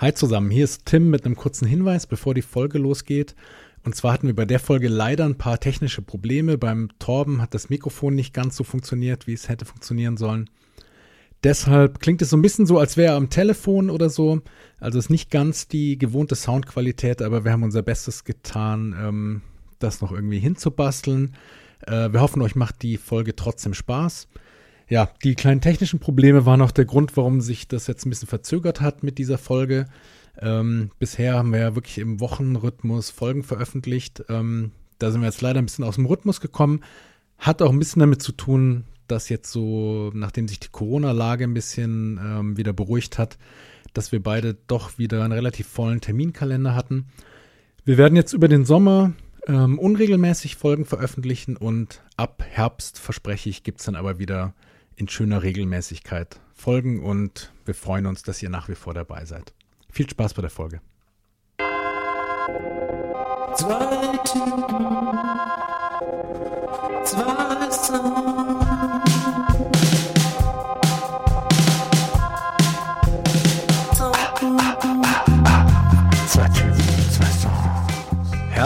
Hi zusammen, hier ist Tim mit einem kurzen Hinweis, bevor die Folge losgeht. Und zwar hatten wir bei der Folge leider ein paar technische Probleme. Beim Torben hat das Mikrofon nicht ganz so funktioniert, wie es hätte funktionieren sollen. Deshalb klingt es so ein bisschen so, als wäre er am Telefon oder so. Also ist nicht ganz die gewohnte Soundqualität, aber wir haben unser Bestes getan, ähm, das noch irgendwie hinzubasteln. Äh, wir hoffen, euch macht die Folge trotzdem Spaß ja, die kleinen technischen Probleme waren auch der Grund, warum sich das jetzt ein bisschen verzögert hat mit dieser Folge. Ähm, bisher haben wir ja wirklich im Wochenrhythmus Folgen veröffentlicht. Ähm, da sind wir jetzt leider ein bisschen aus dem Rhythmus gekommen. Hat auch ein bisschen damit zu tun, dass jetzt so, nachdem sich die Corona-Lage ein bisschen ähm, wieder beruhigt hat, dass wir beide doch wieder einen relativ vollen Terminkalender hatten. Wir werden jetzt über den Sommer ähm, unregelmäßig Folgen veröffentlichen und ab Herbst, verspreche ich, gibt es dann aber wieder in schöner Regelmäßigkeit folgen und wir freuen uns, dass ihr nach wie vor dabei seid. Viel Spaß bei der Folge. Zwei Typen, zwei Songs.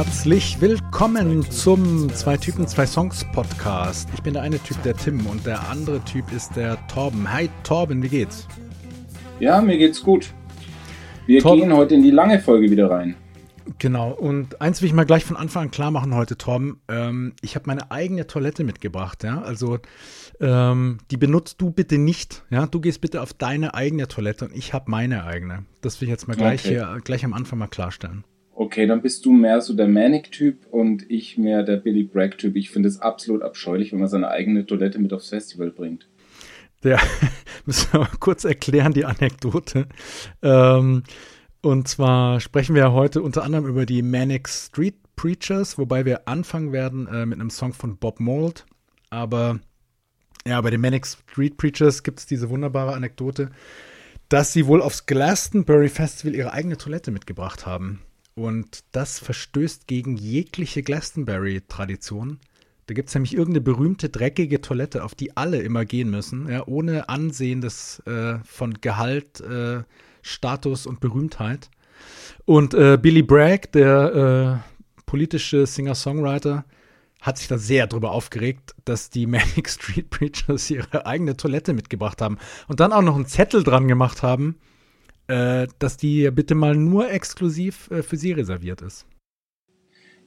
Herzlich willkommen zum Zwei Typen, zwei Songs Podcast. Ich bin der eine Typ, der Tim, und der andere Typ ist der Torben. Hi Torben, wie geht's? Ja, mir geht's gut. Wir Torben, gehen heute in die lange Folge wieder rein. Genau, und eins will ich mal gleich von Anfang an klar machen heute, Torben. Ähm, ich habe meine eigene Toilette mitgebracht, ja. Also ähm, die benutzt du bitte nicht, ja. Du gehst bitte auf deine eigene Toilette und ich habe meine eigene. Das will ich jetzt mal gleich okay. hier gleich am Anfang mal klarstellen. Okay, dann bist du mehr so der Manic-Typ und ich mehr der Billy Bragg-Typ. Ich finde es absolut abscheulich, wenn man seine eigene Toilette mit aufs Festival bringt. Der, müssen wir mal kurz erklären, die Anekdote. Ähm, und zwar sprechen wir heute unter anderem über die Manic Street Preachers, wobei wir anfangen werden äh, mit einem Song von Bob Mould. Aber ja, bei den Manic Street Preachers gibt es diese wunderbare Anekdote, dass sie wohl aufs Glastonbury Festival ihre eigene Toilette mitgebracht haben. Und das verstößt gegen jegliche Glastonbury-Tradition. Da gibt es nämlich irgendeine berühmte dreckige Toilette, auf die alle immer gehen müssen, ja, ohne Ansehen des, äh, von Gehalt, äh, Status und Berühmtheit. Und äh, Billy Bragg, der äh, politische Singer-Songwriter, hat sich da sehr drüber aufgeregt, dass die Manic Street Preachers ihre eigene Toilette mitgebracht haben und dann auch noch einen Zettel dran gemacht haben, äh, dass die bitte mal nur exklusiv äh, für sie reserviert ist.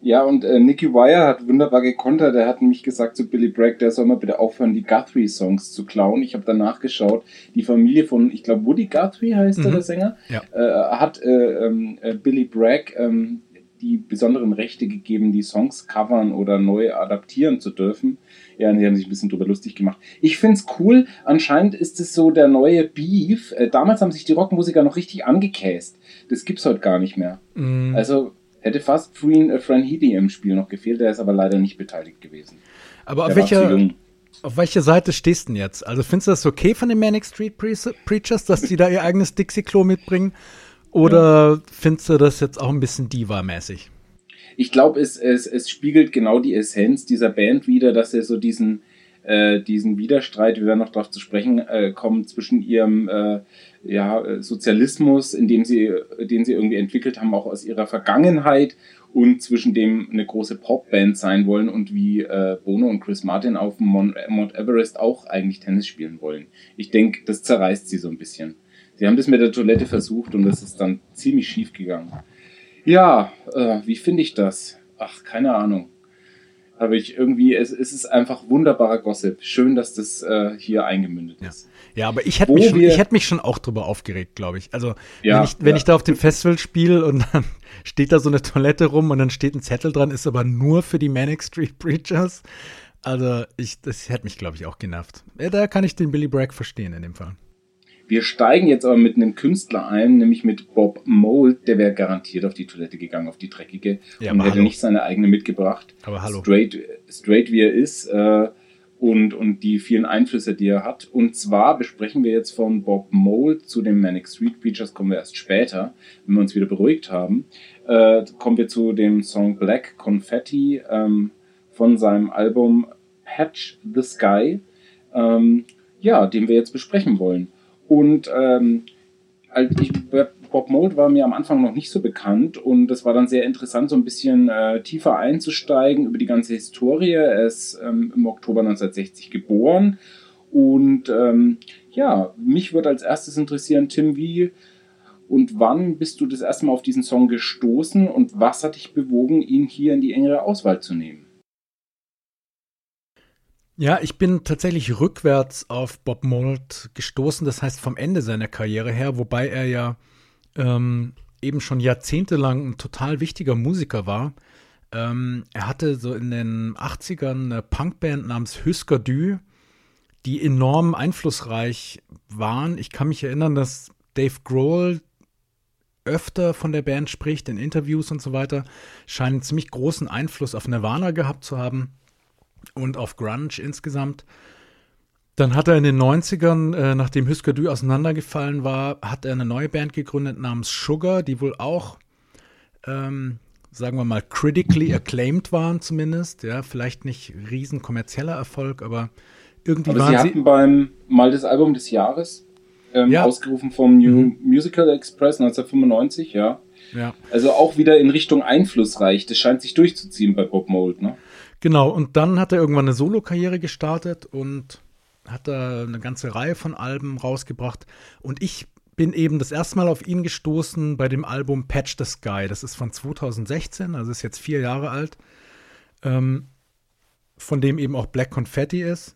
Ja, und äh, Nicky Wire hat wunderbar gekontert. Er hat nämlich gesagt zu Billy Bragg, der soll mal bitte aufhören, die Guthrie-Songs zu klauen. Ich habe danach geschaut. Die Familie von, ich glaube, Woody Guthrie heißt mhm. er, der Sänger, ja. äh, hat äh, ähm, äh, Billy Bragg ähm, die besonderen Rechte gegeben, die Songs covern oder neu adaptieren zu dürfen. Ja, die haben sich ein bisschen drüber lustig gemacht. Ich find's cool. Anscheinend ist es so der neue Beef. Äh, damals haben sich die Rockmusiker noch richtig angekäst. Das gibt's heute gar nicht mehr. Mm. Also hätte fast Fran, äh, Fran Heady im Spiel noch gefehlt. Der ist aber leider nicht beteiligt gewesen. Aber auf welcher, auf welcher Seite stehst du denn jetzt? Also findest du das okay von den Manic Street Pre Preachers, dass die da ihr eigenes Dixie-Klo mitbringen? Oder findest du das jetzt auch ein bisschen Diva-mäßig? ich glaube, es, es, es spiegelt genau die Essenz dieser Band wieder, dass er so diesen, äh, diesen Widerstreit, wir werden noch darauf zu sprechen äh, kommen, zwischen ihrem äh, ja, Sozialismus, in dem sie, den sie irgendwie entwickelt haben, auch aus ihrer Vergangenheit und zwischen dem eine große Popband sein wollen und wie äh, Bono und Chris Martin auf Mount Everest auch eigentlich Tennis spielen wollen. Ich denke, das zerreißt sie so ein bisschen. Sie haben das mit der Toilette versucht und das ist dann ziemlich schief gegangen. Ja, äh, wie finde ich das? Ach, keine Ahnung. Aber ich irgendwie, es, es ist einfach wunderbarer Gossip. Schön, dass das äh, hier eingemündet ist. Ja, ja aber ich hätte mich, schon, ich hätt mich schon auch drüber aufgeregt, glaube ich. Also, ja, wenn, ich, wenn ja. ich da auf dem Festival spiele und dann steht da so eine Toilette rum und dann steht ein Zettel dran, ist aber nur für die Manic Street Preachers. Also, ich, das hätte mich, glaube ich, auch genervt. Ja, da kann ich den Billy Bragg verstehen in dem Fall. Wir steigen jetzt aber mit einem Künstler ein, nämlich mit Bob Mold. Der wäre garantiert auf die Toilette gegangen, auf die dreckige, ja, und hätte hallo. nicht seine eigene mitgebracht. Aber hallo. Straight, straight wie er ist äh, und, und die vielen Einflüsse, die er hat. Und zwar besprechen wir jetzt von Bob Mold zu den Manic Street Preachers, kommen wir erst später, wenn wir uns wieder beruhigt haben. Äh, kommen wir zu dem Song Black Confetti ähm, von seinem Album Patch the Sky. Ähm, ja, den wir jetzt besprechen wollen. Und ähm, ich, Bob Mold war mir am Anfang noch nicht so bekannt und es war dann sehr interessant, so ein bisschen äh, tiefer einzusteigen über die ganze Historie. Er ist ähm, im Oktober 1960 geboren und ähm, ja, mich würde als erstes interessieren, Tim, wie und wann bist du das erste Mal auf diesen Song gestoßen und was hat dich bewogen, ihn hier in die engere Auswahl zu nehmen? Ja, ich bin tatsächlich rückwärts auf Bob Mould gestoßen, das heißt vom Ende seiner Karriere her, wobei er ja ähm, eben schon jahrzehntelang ein total wichtiger Musiker war. Ähm, er hatte so in den 80ern eine Punkband namens Husker Du, die enorm einflussreich waren. Ich kann mich erinnern, dass Dave Grohl öfter von der Band spricht, in Interviews und so weiter, scheint einen ziemlich großen Einfluss auf Nirvana gehabt zu haben und auf Grunge insgesamt. Dann hat er in den 90ern, äh, nachdem Husker Du auseinandergefallen war, hat er eine neue Band gegründet namens Sugar, die wohl auch, ähm, sagen wir mal, critically acclaimed waren zumindest. Ja, vielleicht nicht riesen kommerzieller Erfolg, aber irgendwie aber waren sie. hatten beim mal das Album des Jahres ähm, ja. ausgerufen vom New mhm. Musical Express 1995, ja. Ja. Also auch wieder in Richtung einflussreich. Das scheint sich durchzuziehen bei Bob Mold, ne? Genau, und dann hat er irgendwann eine Solo-Karriere gestartet und hat da eine ganze Reihe von Alben rausgebracht. Und ich bin eben das erste Mal auf ihn gestoßen bei dem Album Patch the Sky. Das ist von 2016, also ist jetzt vier Jahre alt, ähm, von dem eben auch Black Confetti ist.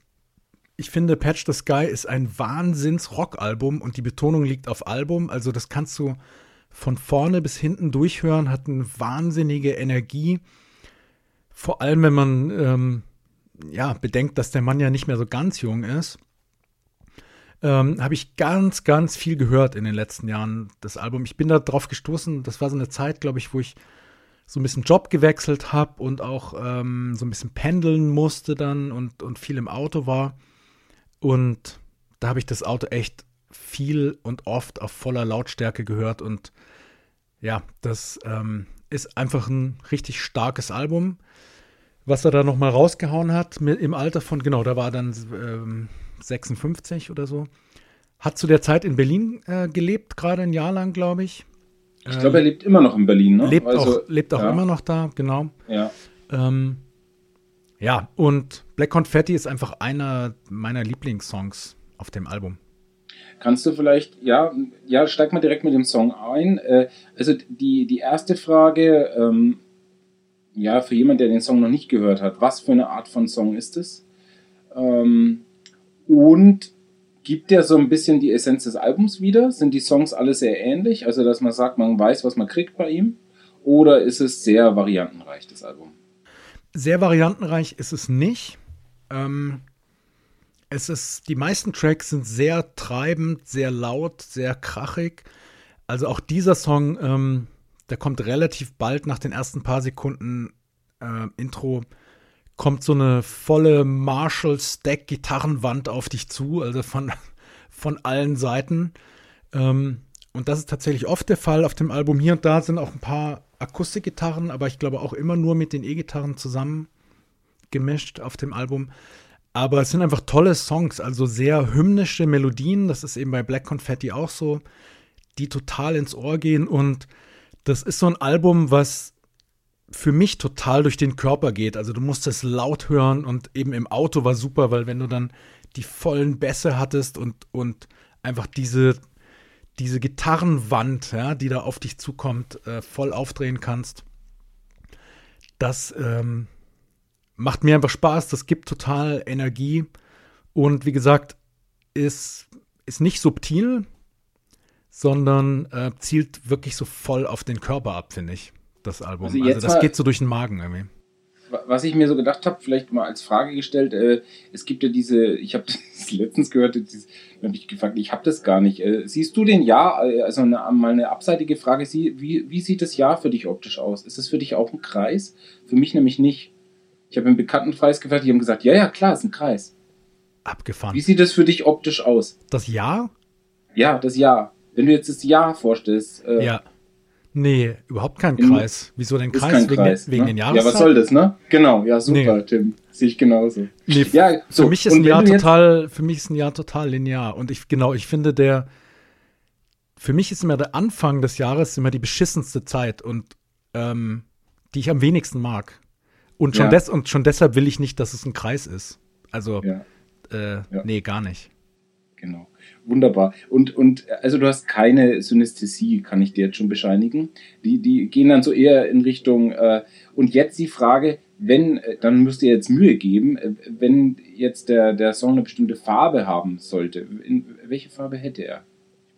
Ich finde, Patch the Sky ist ein Wahnsinns-Rock-Album und die Betonung liegt auf Album. Also das kannst du von vorne bis hinten durchhören, hat eine wahnsinnige Energie vor allem, wenn man ähm, ja, bedenkt, dass der Mann ja nicht mehr so ganz jung ist, ähm, habe ich ganz, ganz viel gehört in den letzten Jahren, das Album. Ich bin da drauf gestoßen, das war so eine Zeit, glaube ich, wo ich so ein bisschen Job gewechselt habe und auch ähm, so ein bisschen pendeln musste dann und, und viel im Auto war. Und da habe ich das Auto echt viel und oft auf voller Lautstärke gehört. Und ja, das ähm, ist einfach ein richtig starkes Album was er da nochmal rausgehauen hat, mit, im Alter von, genau, da war er dann ähm, 56 oder so. Hat zu der Zeit in Berlin äh, gelebt, gerade ein Jahr lang, glaube ich. Ich glaube, er lebt immer noch in Berlin, ne? Lebt also, auch, lebt auch ja. immer noch da, genau. Ja. Ähm, ja, und Black Confetti ist einfach einer meiner Lieblingssongs auf dem Album. Kannst du vielleicht, ja, ja, steig mal direkt mit dem Song ein. Äh, also die, die erste Frage, ähm, ja, für jemanden, der den Song noch nicht gehört hat, was für eine Art von Song ist es? Ähm, und gibt der so ein bisschen die Essenz des Albums wieder? Sind die Songs alle sehr ähnlich? Also, dass man sagt, man weiß, was man kriegt bei ihm? Oder ist es sehr variantenreich, das Album? Sehr variantenreich ist es nicht. Ähm, es ist, die meisten Tracks sind sehr treibend, sehr laut, sehr krachig. Also auch dieser Song, ähm, der kommt relativ bald nach den ersten paar Sekunden äh, Intro, kommt so eine volle Marshall-Stack-Gitarrenwand auf dich zu, also von, von allen Seiten. Ähm, und das ist tatsächlich oft der Fall auf dem Album. Hier und da sind auch ein paar Akustikgitarren, aber ich glaube auch immer nur mit den E-Gitarren zusammen gemischt auf dem Album. Aber es sind einfach tolle Songs, also sehr hymnische Melodien. Das ist eben bei Black Confetti auch so, die total ins Ohr gehen und das ist so ein Album, was für mich total durch den Körper geht. Also du musst es laut hören und eben im Auto war super, weil wenn du dann die vollen Bässe hattest und, und einfach diese, diese Gitarrenwand, ja, die da auf dich zukommt, äh, voll aufdrehen kannst, das ähm, macht mir einfach Spaß, das gibt total Energie und wie gesagt, ist, ist nicht subtil, sondern äh, zielt wirklich so voll auf den Körper ab, finde ich, das Album. Also, also das geht so durch den Magen irgendwie. Was ich mir so gedacht habe, vielleicht mal als Frage gestellt, äh, es gibt ja diese, ich habe das letztens gehört, habe ich gefragt, ich habe das gar nicht. Äh, siehst du den Jahr, äh, also eine, mal eine abseitige Frage, wie, wie sieht das Jahr für dich optisch aus? Ist es für dich auch ein Kreis? Für mich nämlich nicht. Ich habe einen Bekanntenkreis gefragt, die haben gesagt, ja, ja, klar, ist ein Kreis. Abgefahren. Wie sieht es für dich optisch aus? Das Jahr? Ja, das Jahr. Wenn du jetzt das Jahr vorstellst. Äh, ja. Nee, überhaupt kein Kreis. Wieso denn Kreis? Wegen, Kreis, wegen ne? den Jahreszeiten? Ja, was soll das, ne? Genau, ja, super, nee. Tim. Sehe ich genauso. Nee, ja, so. Für mich ist ein Jahr total, für mich ist ein Jahr total linear. Und ich, genau, ich finde, der, für mich ist immer der Anfang des Jahres immer die beschissenste Zeit und ähm, die ich am wenigsten mag. Und schon, ja. des, und schon deshalb will ich nicht, dass es ein Kreis ist. Also, ja. Äh, ja. nee, gar nicht. Genau. Wunderbar. Und, und also du hast keine Synästhesie, kann ich dir jetzt schon bescheinigen. Die, die gehen dann so eher in Richtung, äh, und jetzt die Frage, wenn, äh, dann müsst ihr jetzt Mühe geben, äh, wenn jetzt der, der Song eine bestimmte Farbe haben sollte, in, welche Farbe hätte er?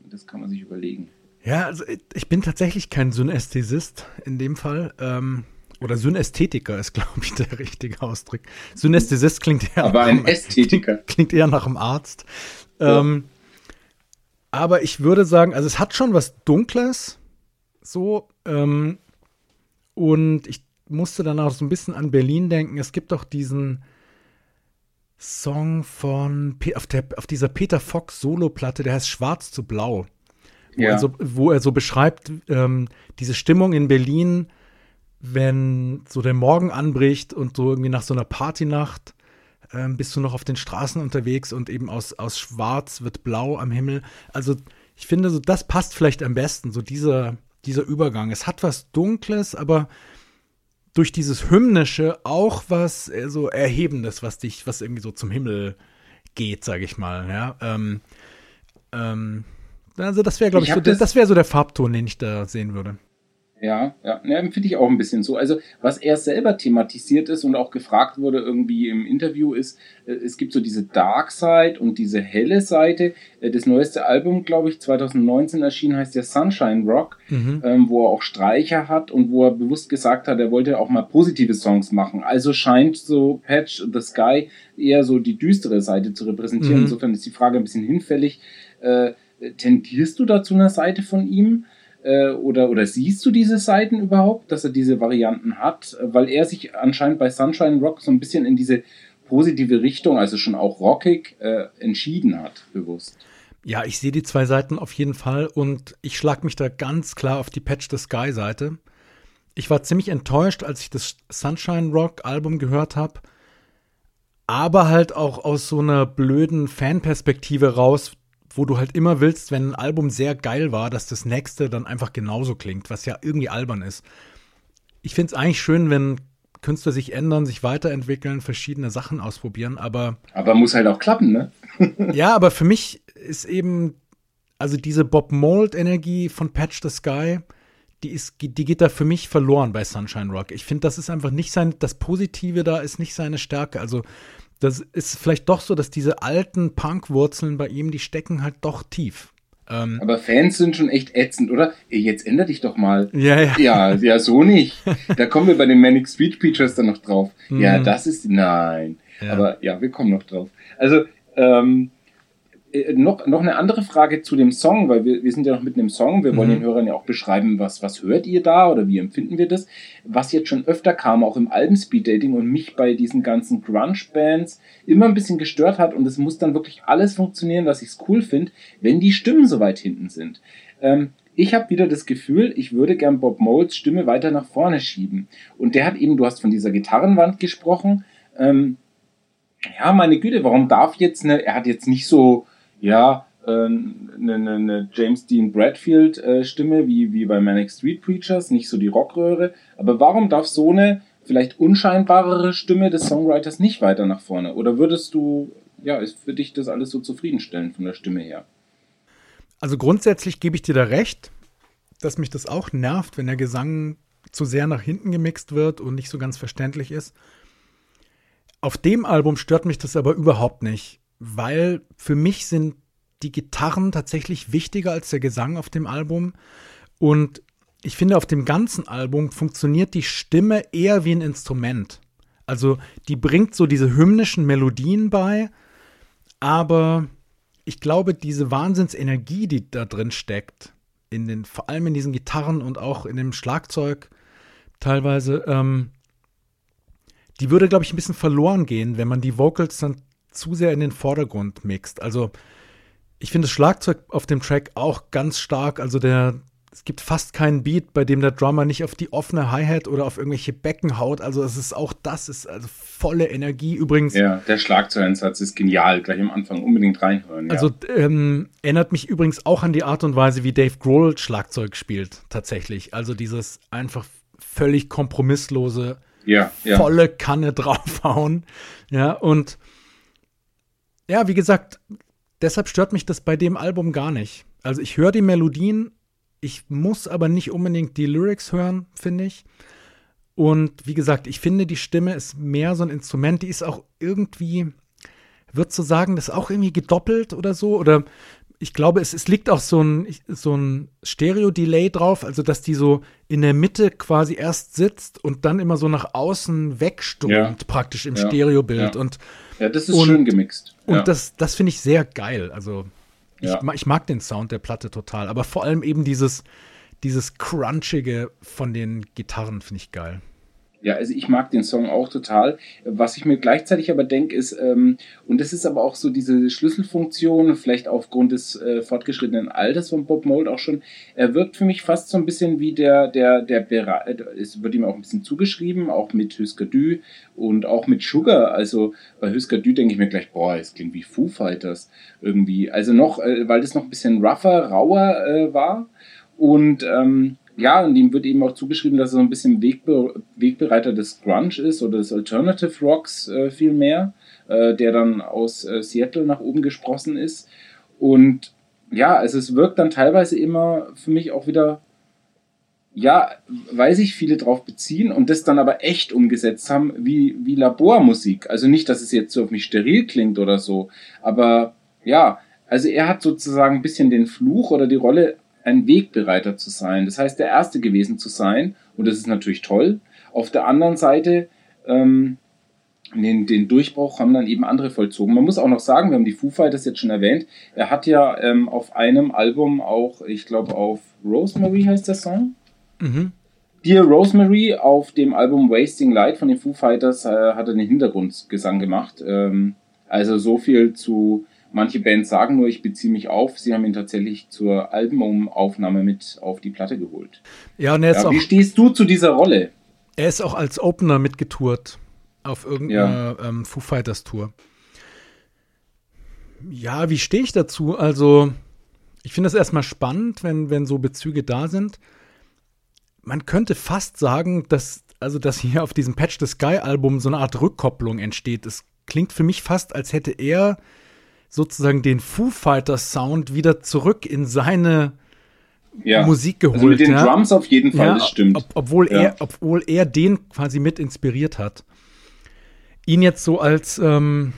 Das kann man sich überlegen. Ja, also ich bin tatsächlich kein Synästhesist in dem Fall. Ähm, oder Synästhetiker ist, glaube ich, der richtige Ausdruck. Synästhesist klingt eher. Aber ein Ästhetiker. Klingt eher nach einem Arzt. Ja. Ähm, aber ich würde sagen, also es hat schon was Dunkles. So. Ähm, und ich musste dann auch so ein bisschen an Berlin denken. Es gibt doch diesen Song von auf, der, auf dieser Peter Fox Solo-Platte, der heißt Schwarz zu Blau. Wo, ja. er, so, wo er so beschreibt, ähm, diese Stimmung in Berlin, wenn so der Morgen anbricht und so irgendwie nach so einer Partynacht ähm, bist du noch auf den Straßen unterwegs und eben aus, aus Schwarz wird Blau am Himmel. Also ich finde, so das passt vielleicht am besten, so dieser, dieser Übergang. Es hat was Dunkles, aber durch dieses Hymnische auch was äh, so Erhebendes, was dich, was irgendwie so zum Himmel geht, sage ich mal. Ja, ähm, ähm, also das wäre, glaube ich, ich so, das, das wäre so der Farbton, den ich da sehen würde. Ja, ja, ja finde ich auch ein bisschen so. Also, was er selber thematisiert ist und auch gefragt wurde irgendwie im Interview ist, äh, es gibt so diese Dark Side und diese helle Seite. Äh, das neueste Album, glaube ich, 2019 erschienen, heißt ja Sunshine Rock, mhm. ähm, wo er auch Streicher hat und wo er bewusst gesagt hat, er wollte auch mal positive Songs machen. Also scheint so Patch the Sky eher so die düstere Seite zu repräsentieren. Mhm. Insofern ist die Frage ein bisschen hinfällig. Äh, tendierst du da zu einer Seite von ihm? Äh, oder, oder siehst du diese Seiten überhaupt, dass er diese Varianten hat? Weil er sich anscheinend bei Sunshine Rock so ein bisschen in diese positive Richtung, also schon auch rockig, äh, entschieden hat, bewusst. Ja, ich sehe die zwei Seiten auf jeden Fall und ich schlage mich da ganz klar auf die Patch the Sky Seite. Ich war ziemlich enttäuscht, als ich das Sunshine Rock Album gehört habe, aber halt auch aus so einer blöden Fanperspektive raus, wo du halt immer willst, wenn ein Album sehr geil war, dass das nächste dann einfach genauso klingt, was ja irgendwie albern ist. Ich finde es eigentlich schön, wenn Künstler sich ändern, sich weiterentwickeln, verschiedene Sachen ausprobieren, aber. Aber muss halt auch klappen, ne? ja, aber für mich ist eben, also diese Bob Mold-Energie von Patch the Sky, die, ist, die geht da für mich verloren bei Sunshine Rock. Ich finde, das ist einfach nicht sein, das Positive da ist nicht seine Stärke. Also das ist vielleicht doch so, dass diese alten Punk-Wurzeln bei ihm, die stecken halt doch tief. Ähm, Aber Fans sind schon echt ätzend, oder? Jetzt ändere dich doch mal. Ja, ja. Ja, ja, so nicht. Da kommen wir bei den Manic Street Preachers dann noch drauf. Mhm. Ja, das ist, nein. Ja. Aber ja, wir kommen noch drauf. Also, ähm, äh, noch, noch eine andere Frage zu dem Song, weil wir, wir sind ja noch mitten im Song. Wir wollen mhm. den Hörern ja auch beschreiben, was, was hört ihr da oder wie empfinden wir das. Was jetzt schon öfter kam, auch im alten Speed Dating und mich bei diesen ganzen Grunge-Bands immer ein bisschen gestört hat und es muss dann wirklich alles funktionieren, was ich cool finde, wenn die Stimmen so weit hinten sind. Ähm, ich habe wieder das Gefühl, ich würde gern Bob Molds Stimme weiter nach vorne schieben. Und der hat eben, du hast von dieser Gitarrenwand gesprochen. Ähm, ja, meine Güte, warum darf jetzt eine, er hat jetzt nicht so ja, eine, äh, eine, eine James Dean Bradfield äh, Stimme wie, wie bei Manic Street Preachers, nicht so die Rockröhre. Aber warum darf so eine vielleicht unscheinbarere Stimme des Songwriters nicht weiter nach vorne? Oder würdest du, ja, ist für dich das alles so zufriedenstellend von der Stimme her? Also grundsätzlich gebe ich dir da recht, dass mich das auch nervt, wenn der Gesang zu sehr nach hinten gemixt wird und nicht so ganz verständlich ist. Auf dem Album stört mich das aber überhaupt nicht weil für mich sind die Gitarren tatsächlich wichtiger als der Gesang auf dem Album. Und ich finde, auf dem ganzen Album funktioniert die Stimme eher wie ein Instrument. Also die bringt so diese hymnischen Melodien bei, aber ich glaube, diese Wahnsinnsenergie, die da drin steckt, in den, vor allem in diesen Gitarren und auch in dem Schlagzeug teilweise, ähm, die würde, glaube ich, ein bisschen verloren gehen, wenn man die Vocals dann zu sehr in den Vordergrund mixt. Also ich finde das Schlagzeug auf dem Track auch ganz stark. Also der, es gibt fast keinen Beat, bei dem der Drummer nicht auf die offene Hi-Hat oder auf irgendwelche Becken haut. Also es ist auch das, ist also volle Energie übrigens. Ja, der Schlagzeuleinsatz ist genial. Gleich am Anfang unbedingt reinhören. Ja. Also ähm, erinnert mich übrigens auch an die Art und Weise, wie Dave Grohl Schlagzeug spielt, tatsächlich. Also dieses einfach völlig kompromisslose, ja, ja. volle Kanne draufhauen. Ja, und ja, wie gesagt, deshalb stört mich das bei dem Album gar nicht. Also ich höre die Melodien ich muss aber nicht unbedingt die Lyrics hören, finde ich. Und wie gesagt, ich finde, die Stimme ist mehr so ein Instrument, die ist auch irgendwie, wird zu sagen, das ist auch irgendwie gedoppelt oder so. Oder ich glaube, es, es liegt auch so ein, so ein Stereo-Delay drauf, also dass die so in der Mitte quasi erst sitzt und dann immer so nach außen wegströmt, ja. praktisch im ja. Stereobild. Ja. Und, ja, das ist und, schön gemixt. Und das, das finde ich sehr geil. Also. Ich, ich, mag den Sound der Platte total, aber vor allem eben dieses, dieses Crunchige von den Gitarren finde ich geil. Ja, also ich mag den Song auch total. Was ich mir gleichzeitig aber denke, ist, ähm, und das ist aber auch so diese Schlüsselfunktion, vielleicht aufgrund des äh, fortgeschrittenen Alters von Bob Mold auch schon, er wirkt für mich fast so ein bisschen wie der, der, der, der es wird ihm auch ein bisschen zugeschrieben, auch mit Husker Du und auch mit Sugar. Also bei Husker Du denke ich mir gleich, boah, es klingt wie Foo Fighters irgendwie. Also noch, äh, weil das noch ein bisschen rougher, rauer äh, war. Und ähm, ja, und ihm wird eben auch zugeschrieben, dass er so ein bisschen Wegbe Wegbereiter des Grunge ist oder des Alternative Rocks äh, vielmehr, äh, der dann aus äh, Seattle nach oben gesprossen ist. Und ja, also es wirkt dann teilweise immer für mich auch wieder, ja, weil sich viele drauf beziehen und das dann aber echt umgesetzt haben, wie, wie Labormusik. Also nicht, dass es jetzt so auf mich steril klingt oder so, aber ja, also er hat sozusagen ein bisschen den Fluch oder die Rolle ein Wegbereiter zu sein. Das heißt, der Erste gewesen zu sein. Und das ist natürlich toll. Auf der anderen Seite, ähm, den, den Durchbruch haben dann eben andere vollzogen. Man muss auch noch sagen, wir haben die Foo Fighters jetzt schon erwähnt. Er hat ja ähm, auf einem Album auch, ich glaube auf Rosemary heißt der Song. Mhm. Dear Rosemary auf dem Album Wasting Light von den Foo Fighters äh, hat er den Hintergrundgesang gemacht. Ähm, also so viel zu Manche Bands sagen nur, ich beziehe mich auf. Sie haben ihn tatsächlich zur Albumaufnahme mit auf die Platte geholt. Ja, und er ist ja, auch, wie stehst du zu dieser Rolle? Er ist auch als Opener mitgetourt auf irgendeiner ja. ähm, Foo Fighters Tour. Ja, wie stehe ich dazu? Also, ich finde das erstmal spannend, wenn, wenn so Bezüge da sind. Man könnte fast sagen, dass, also, dass hier auf diesem Patch the Sky Album so eine Art Rückkopplung entsteht. Es klingt für mich fast, als hätte er sozusagen den Foo Fighters Sound wieder zurück in seine ja. Musik geholt. Also mit den ja. Drums auf jeden Fall, ja, das stimmt. Ob, obwohl, er, obwohl er den quasi mit inspiriert hat. Ihn jetzt so als ähm,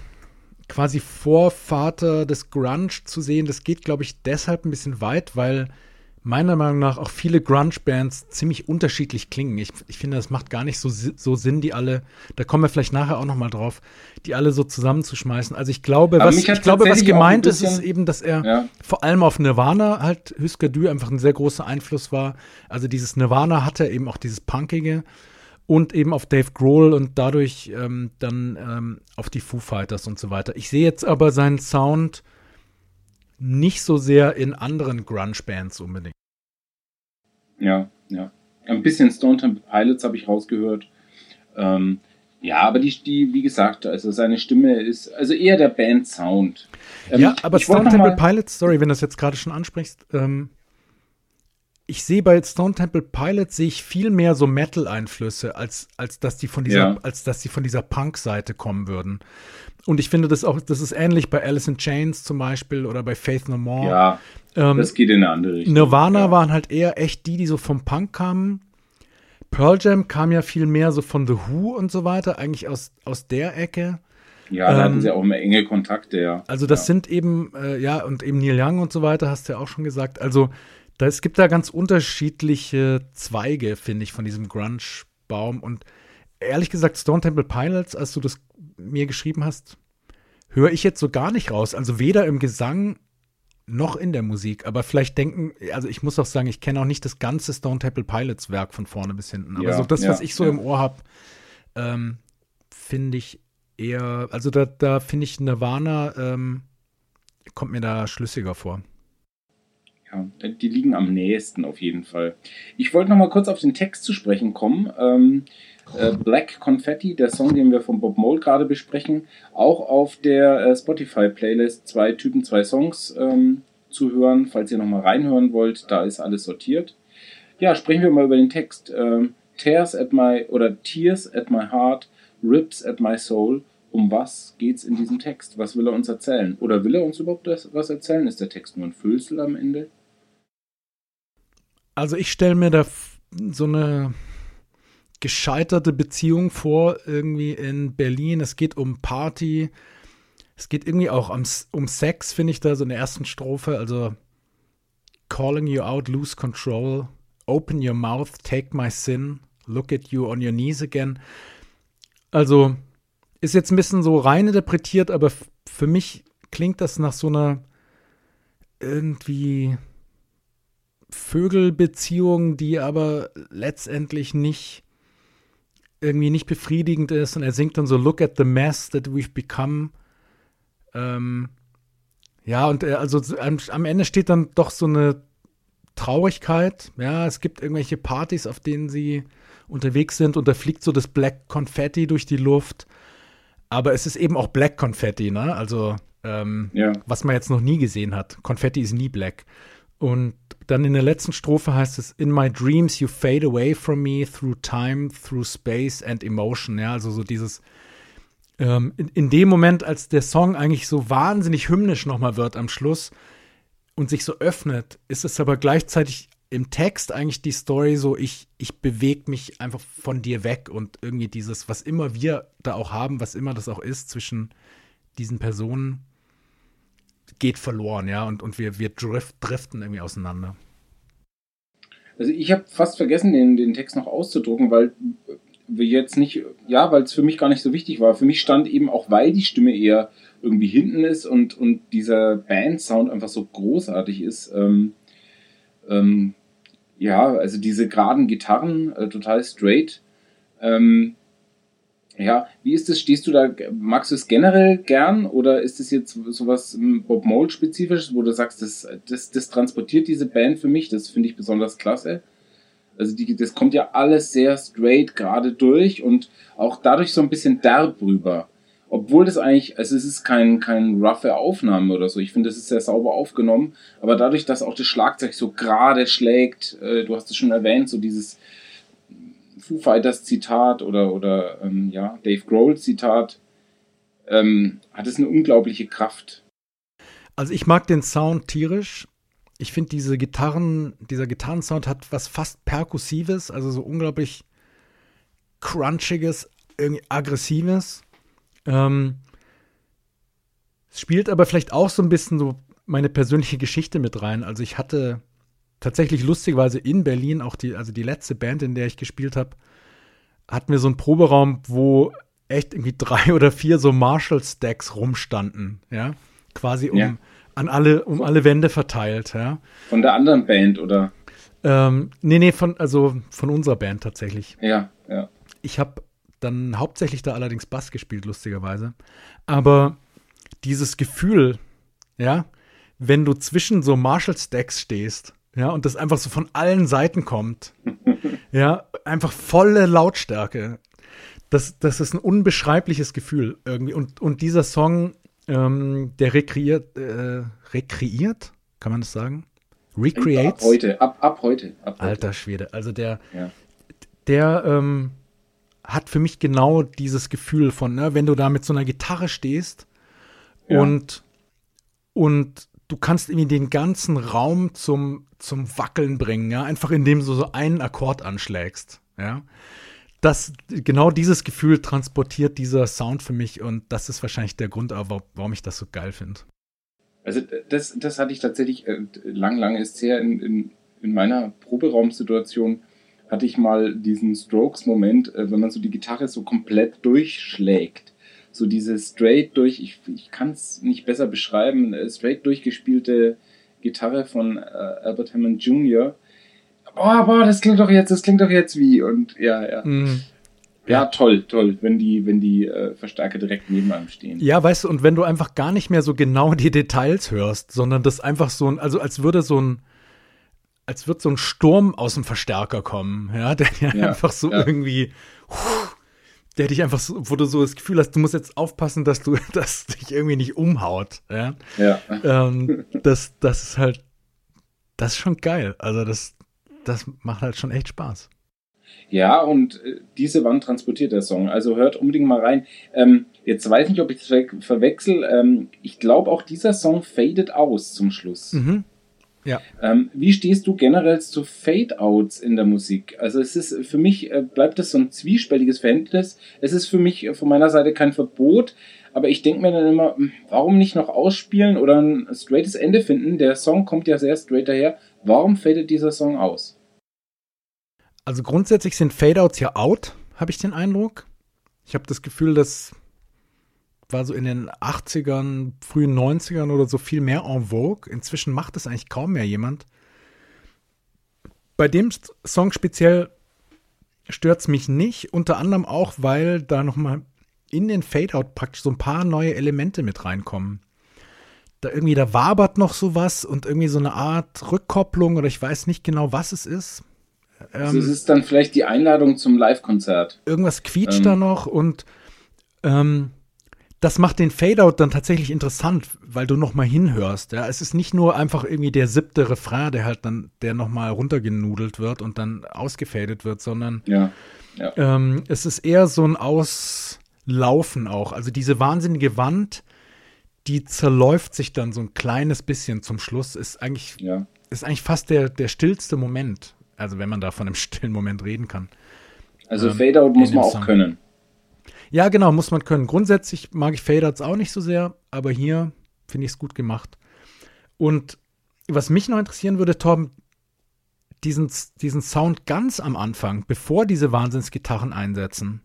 quasi Vorvater des Grunge zu sehen, das geht, glaube ich, deshalb ein bisschen weit, weil meiner Meinung nach auch viele Grunge-Bands ziemlich unterschiedlich klingen. Ich, ich finde, das macht gar nicht so, so Sinn, die alle, da kommen wir vielleicht nachher auch noch mal drauf, die alle so zusammenzuschmeißen. Also ich glaube, was, ich glaube, was gemeint ist, ist eben, dass er ja. vor allem auf Nirvana halt, Husker Du einfach ein sehr großer Einfluss war. Also dieses Nirvana hatte eben auch dieses Punkige und eben auf Dave Grohl und dadurch ähm, dann ähm, auf die Foo Fighters und so weiter. Ich sehe jetzt aber seinen Sound nicht so sehr in anderen Grunge-Bands unbedingt. Ja, ja. Ein bisschen Stone Temple Pilots habe ich rausgehört. Ähm, ja, aber die, die, wie gesagt, also seine Stimme ist, also eher der Band-Sound. Ähm, ja, aber Stone Temple Pilots, sorry, wenn du das jetzt gerade schon ansprichst, ähm, ich sehe bei Stone Temple Pilots sehe ich viel mehr so Metal-Einflüsse, als, als dass die von dieser, ja. als dass die von dieser Punk-Seite kommen würden. Und ich finde das auch, das ist ähnlich bei Alice in Chains zum Beispiel oder bei Faith No More. Ja, ähm, das geht in eine andere Richtung. Nirvana ja. waren halt eher echt die, die so vom Punk kamen. Pearl Jam kam ja viel mehr so von The Who und so weiter, eigentlich aus, aus der Ecke. Ja, da ähm, hatten sie auch immer enge Kontakte, ja. Also das ja. sind eben, äh, ja, und eben Neil Young und so weiter, hast du ja auch schon gesagt. Also da, es gibt da ganz unterschiedliche Zweige, finde ich, von diesem Grunge-Baum. Und ehrlich gesagt, Stone Temple Pilots, als du das mir geschrieben hast, höre ich jetzt so gar nicht raus. Also weder im Gesang noch in der Musik. Aber vielleicht denken, also ich muss auch sagen, ich kenne auch nicht das ganze Stone Temple Pilots Werk von vorne bis hinten. Aber ja, so das, ja, was ich so ja. im Ohr habe, ähm, finde ich eher, also da, da finde ich Nirvana, ähm, kommt mir da schlüssiger vor. Ja, die liegen am nächsten auf jeden Fall. Ich wollte noch mal kurz auf den Text zu sprechen kommen. Ähm, äh, Black Confetti, der Song, den wir von Bob Mold gerade besprechen, auch auf der äh, Spotify-Playlist zwei Typen, zwei Songs ähm, zu hören. Falls ihr noch mal reinhören wollt, da ist alles sortiert. Ja, sprechen wir mal über den Text. Ähm, Tears at my oder Tears at my heart, Rips at my soul. Um was geht's in diesem Text? Was will er uns erzählen? Oder will er uns überhaupt das, was erzählen? Ist der Text nur ein Füllsel am Ende? Also ich stelle mir da so eine gescheiterte Beziehung vor, irgendwie in Berlin. Es geht um Party. Es geht irgendwie auch um, um Sex, finde ich da so in der ersten Strophe. Also calling you out, lose control. Open your mouth, take my sin. Look at you on your knees again. Also ist jetzt ein bisschen so rein interpretiert, aber für mich klingt das nach so einer irgendwie Vögelbeziehung, die aber letztendlich nicht irgendwie nicht befriedigend ist und er singt dann so Look at the mess that we've become. Ähm, ja, und er, also am, am, Ende steht dann doch so eine Traurigkeit. Ja, es gibt irgendwelche Partys, auf denen sie unterwegs sind und da fliegt so das Black Confetti durch die Luft. Aber es ist eben auch Black Confetti, ne? Also, ähm, ja. was man jetzt noch nie gesehen hat. Konfetti ist nie black. Und dann in der letzten Strophe heißt es, In my dreams you fade away from me through time, through space and emotion. Ja, also so dieses, ähm, in, in, dem Moment, als der Song eigentlich so wahnsinnig hymnisch nochmal wird am Schluss und sich so öffnet, ist es aber gleichzeitig im Text eigentlich die Story so, ich, ich bewege mich einfach von dir weg und irgendwie dieses, was immer wir da auch haben, was immer das auch ist zwischen diesen Personen, geht verloren, ja, und, und wir, wir drift, driften irgendwie auseinander. Also ich habe fast vergessen, den, den Text noch auszudrucken, weil wir jetzt nicht, ja, weil es für mich gar nicht so wichtig war. Für mich stand eben auch, weil die Stimme eher irgendwie hinten ist und, und dieser Band-Sound einfach so großartig ist. Ähm, ähm, ja, also diese geraden Gitarren, äh, total straight. Ähm, ja, wie ist das? Stehst du da, magst du es generell gern oder ist es jetzt sowas Bob Mold spezifisches, wo du sagst, das, das, das transportiert diese Band für mich, das finde ich besonders klasse. Also die, das kommt ja alles sehr straight gerade durch und auch dadurch so ein bisschen derb rüber. Obwohl das eigentlich, also es ist kein, kein roughe Aufnahme oder so. Ich finde, das ist sehr sauber aufgenommen. Aber dadurch, dass auch das Schlagzeug so gerade schlägt, äh, du hast es schon erwähnt, so dieses, Foo Fighters Zitat oder, oder ähm, ja, Dave Grohl Zitat, ähm, hat es eine unglaubliche Kraft. Also ich mag den Sound tierisch. Ich finde diese Gitarren, dieser Gitarrensound hat was fast perkussives, also so unglaublich crunchiges, irgendwie aggressives. Ähm, es spielt aber vielleicht auch so ein bisschen so meine persönliche Geschichte mit rein. Also ich hatte tatsächlich lustigerweise in Berlin auch die, also die letzte Band, in der ich gespielt habe, hatten wir so einen Proberaum, wo echt irgendwie drei oder vier so Marshall-Stacks rumstanden, ja, quasi um ja. an alle, um alle Wände verteilt, ja. Von der anderen Band, oder? Ähm, nee, nee, von, also von unserer Band tatsächlich. Ja, ja. Ich habe dann hauptsächlich da allerdings Bass gespielt, lustigerweise. Aber dieses Gefühl, ja, wenn du zwischen so Marshall-Stacks stehst ja, und das einfach so von allen Seiten kommt. ja, einfach volle Lautstärke. Das, das ist ein unbeschreibliches Gefühl irgendwie. Und, und dieser Song, ähm, der rekreiert, äh, rekreiert, kann man das sagen? Recreates? Ab heute, ab, ab heute. Ab heute. Alter Schwede. Also der, ja. der ähm, hat für mich genau dieses Gefühl von, ne, wenn du da mit so einer Gitarre stehst ja. und, und du kannst irgendwie den ganzen Raum zum, zum Wackeln bringen, ja, einfach indem du so einen Akkord anschlägst, ja. Das, genau dieses Gefühl transportiert dieser Sound für mich und das ist wahrscheinlich der Grund, warum ich das so geil finde. Also das, das hatte ich tatsächlich äh, lang, lang ist sehr in, in, in meiner Proberaumsituation hatte ich mal diesen Strokes-Moment, äh, wenn man so die Gitarre so komplett durchschlägt so diese straight durch, ich, ich kann es nicht besser beschreiben, äh, straight durchgespielte Gitarre von äh, Albert Hammond Jr. Boah, boah, das klingt doch jetzt, das klingt doch jetzt wie und ja, ja. Mhm. Ja, toll, toll, wenn die, wenn die äh, Verstärker direkt neben einem stehen. Ja, weißt du, und wenn du einfach gar nicht mehr so genau die Details hörst, sondern das einfach so ein, also als würde so ein, als wird so ein Sturm aus dem Verstärker kommen, ja, der ja, einfach so ja. irgendwie, der dich einfach so, wo du so das Gefühl hast, du musst jetzt aufpassen, dass du, dass dich irgendwie nicht umhaut, ja. Ja. Ähm, das, das ist halt, das ist schon geil. Also das, das macht halt schon echt Spaß. Ja, und äh, diese Wand transportiert der Song. Also hört unbedingt mal rein. Ähm, jetzt weiß ich nicht, ob ich das verwechsel. Ähm, ich glaube auch dieser Song fadet aus zum Schluss. Mhm. Ja. Ähm, wie stehst du generell zu Fade-Outs in der Musik? Also es ist für mich, äh, bleibt das so ein zwiespältiges Verhältnis. Es ist für mich von meiner Seite kein Verbot, aber ich denke mir dann immer, hm, warum nicht noch ausspielen oder ein straightes Ende finden? Der Song kommt ja sehr straight daher. Warum fadet dieser Song aus? Also grundsätzlich sind Fade-Outs ja out, habe ich den Eindruck. Ich habe das Gefühl, das war so in den 80ern, frühen 90ern oder so viel mehr en vogue. Inzwischen macht es eigentlich kaum mehr jemand. Bei dem Song speziell stört es mich nicht, unter anderem auch, weil da nochmal in den Fade-Out praktisch so ein paar neue Elemente mit reinkommen. Da irgendwie, da wabert noch sowas und irgendwie so eine Art Rückkopplung oder ich weiß nicht genau, was es ist. Also es ist dann vielleicht die Einladung zum Live-Konzert. Irgendwas quietscht ähm. da noch und ähm, das macht den Fadeout dann tatsächlich interessant, weil du noch mal hinhörst. Ja, es ist nicht nur einfach irgendwie der siebte Refrain, der halt dann, der noch mal runtergenudelt wird und dann ausgefadet wird, sondern ja, ja. Ähm, es ist eher so ein Auslaufen auch. Also diese wahnsinnige Wand, die zerläuft sich dann so ein kleines bisschen zum Schluss. Ist eigentlich, ja. ist eigentlich fast der, der stillste Moment. Also wenn man da von einem stillen Moment reden kann. Also ähm, Fadeout muss man auch Song. können. Ja, genau, muss man können. Grundsätzlich mag ich Fadeouts auch nicht so sehr, aber hier finde ich es gut gemacht. Und was mich noch interessieren würde, Tom, diesen, diesen Sound ganz am Anfang, bevor diese Wahnsinnsgitarren einsetzen,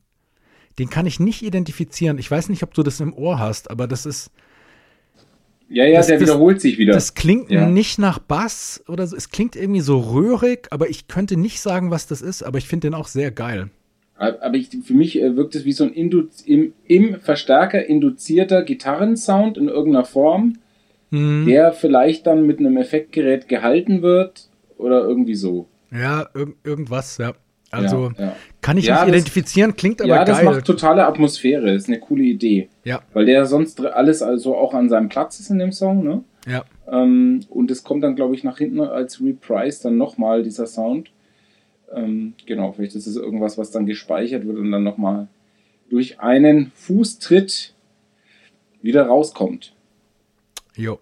den kann ich nicht identifizieren. Ich weiß nicht, ob du das im Ohr hast, aber das ist. Ja, ja, das, der das, wiederholt sich wieder. Das klingt ja. nicht nach Bass oder so. Es klingt irgendwie so röhrig, aber ich könnte nicht sagen, was das ist, aber ich finde den auch sehr geil. Aber ich, für mich äh, wirkt es wie so ein Indu im, im Verstärker induzierter Gitarrensound in irgendeiner Form, hm. der vielleicht dann mit einem Effektgerät gehalten wird oder irgendwie so. Ja, irg irgendwas, ja. Also ja, ja. kann ich ja, nicht identifizieren, klingt aber ja, geil. Ja, das macht totale Atmosphäre, ist eine coole Idee. Ja. Weil der sonst alles also auch an seinem Platz ist in dem Song, ne? Ja. Ähm, und es kommt dann, glaube ich, nach hinten als Reprise dann nochmal dieser Sound. Ähm, genau, vielleicht ist es irgendwas, was dann gespeichert wird und dann nochmal durch einen Fußtritt wieder rauskommt. Jo.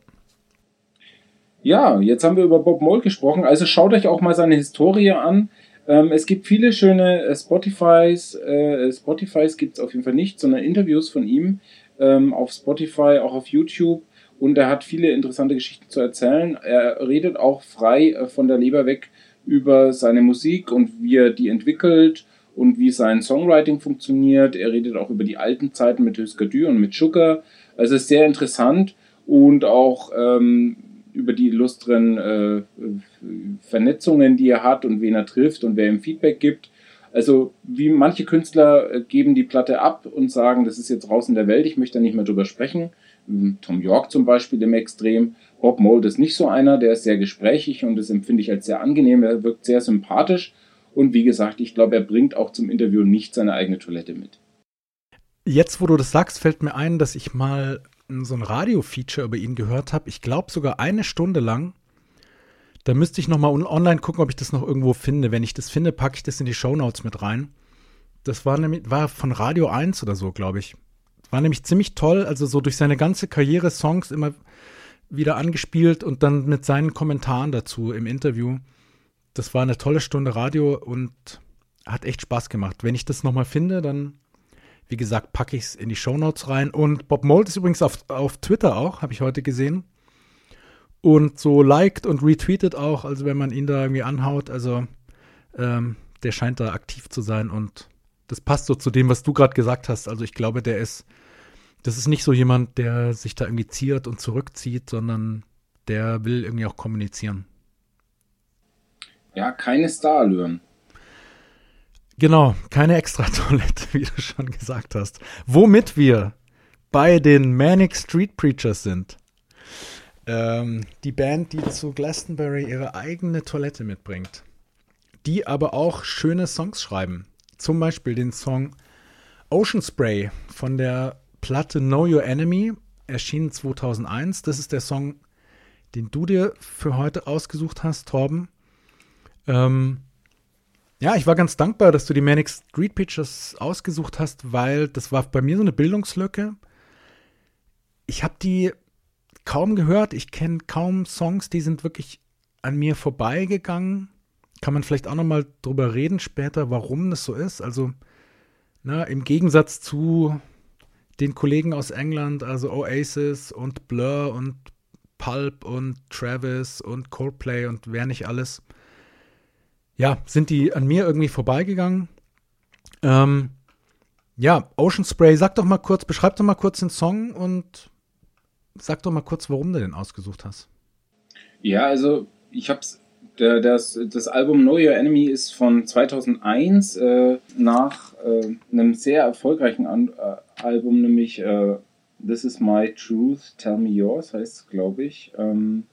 Ja, jetzt haben wir über Bob Mold gesprochen. Also schaut euch auch mal seine Historie an. Ähm, es gibt viele schöne äh, Spotifys. Äh, Spotifys gibt es auf jeden Fall nicht, sondern Interviews von ihm ähm, auf Spotify, auch auf YouTube. Und er hat viele interessante Geschichten zu erzählen. Er redet auch frei äh, von der Leber weg über seine Musik und wie er die entwickelt und wie sein Songwriting funktioniert. Er redet auch über die alten Zeiten mit Husker Dü und mit Sugar. Also ist sehr interessant und auch ähm, über die illustren äh, Vernetzungen, die er hat und wen er trifft und wer ihm Feedback gibt. Also wie manche Künstler äh, geben die Platte ab und sagen, das ist jetzt raus in der Welt, ich möchte da nicht mehr drüber sprechen. Tom York zum Beispiel im Extrem. Bob Mold ist nicht so einer, der ist sehr gesprächig und das empfinde ich als sehr angenehm. Er wirkt sehr sympathisch und wie gesagt, ich glaube, er bringt auch zum Interview nicht seine eigene Toilette mit. Jetzt, wo du das sagst, fällt mir ein, dass ich mal so ein Radio-Feature über ihn gehört habe. Ich glaube sogar eine Stunde lang. Da müsste ich noch mal online gucken, ob ich das noch irgendwo finde. Wenn ich das finde, packe ich das in die Shownotes mit rein. Das war nämlich war von Radio 1 oder so, glaube ich. War nämlich ziemlich toll, also so durch seine ganze Karriere Songs immer wieder angespielt und dann mit seinen Kommentaren dazu im Interview. Das war eine tolle Stunde Radio und hat echt Spaß gemacht. Wenn ich das nochmal finde, dann, wie gesagt, packe ich es in die Shownotes rein. Und Bob Mold ist übrigens auf, auf Twitter auch, habe ich heute gesehen. Und so liked und retweetet auch, also wenn man ihn da irgendwie anhaut. Also ähm, der scheint da aktiv zu sein und das passt so zu dem, was du gerade gesagt hast. Also ich glaube, der ist, das ist nicht so jemand, der sich da irgendwie ziert und zurückzieht, sondern der will irgendwie auch kommunizieren. Ja, keine Starallüren. Genau, keine Extra-Toilette, wie du schon gesagt hast. Womit wir bei den Manic Street Preachers sind. Ähm, die Band, die zu Glastonbury ihre eigene Toilette mitbringt. Die aber auch schöne Songs schreiben. Zum Beispiel den Song Ocean Spray von der Platte Know Your Enemy, erschienen 2001. Das ist der Song, den du dir für heute ausgesucht hast, Torben. Ähm, ja, ich war ganz dankbar, dass du die Manic Street Pictures ausgesucht hast, weil das war bei mir so eine Bildungslücke. Ich habe die kaum gehört, ich kenne kaum Songs, die sind wirklich an mir vorbeigegangen. Kann man vielleicht auch noch mal drüber reden später, warum das so ist. Also, na, im Gegensatz zu den Kollegen aus England, also Oasis und Blur und Pulp und Travis und Coldplay und wer nicht alles, ja, sind die an mir irgendwie vorbeigegangen. Ähm, ja, Ocean Spray, sag doch mal kurz, beschreib doch mal kurz den Song und sag doch mal kurz, warum du den ausgesucht hast. Ja, also ich hab's, der, das, das Album Know Your Enemy ist von 2001 äh, nach äh, einem sehr erfolgreichen An äh, Album, nämlich äh, This Is My Truth, Tell Me Yours heißt es, glaube ich. Ähm,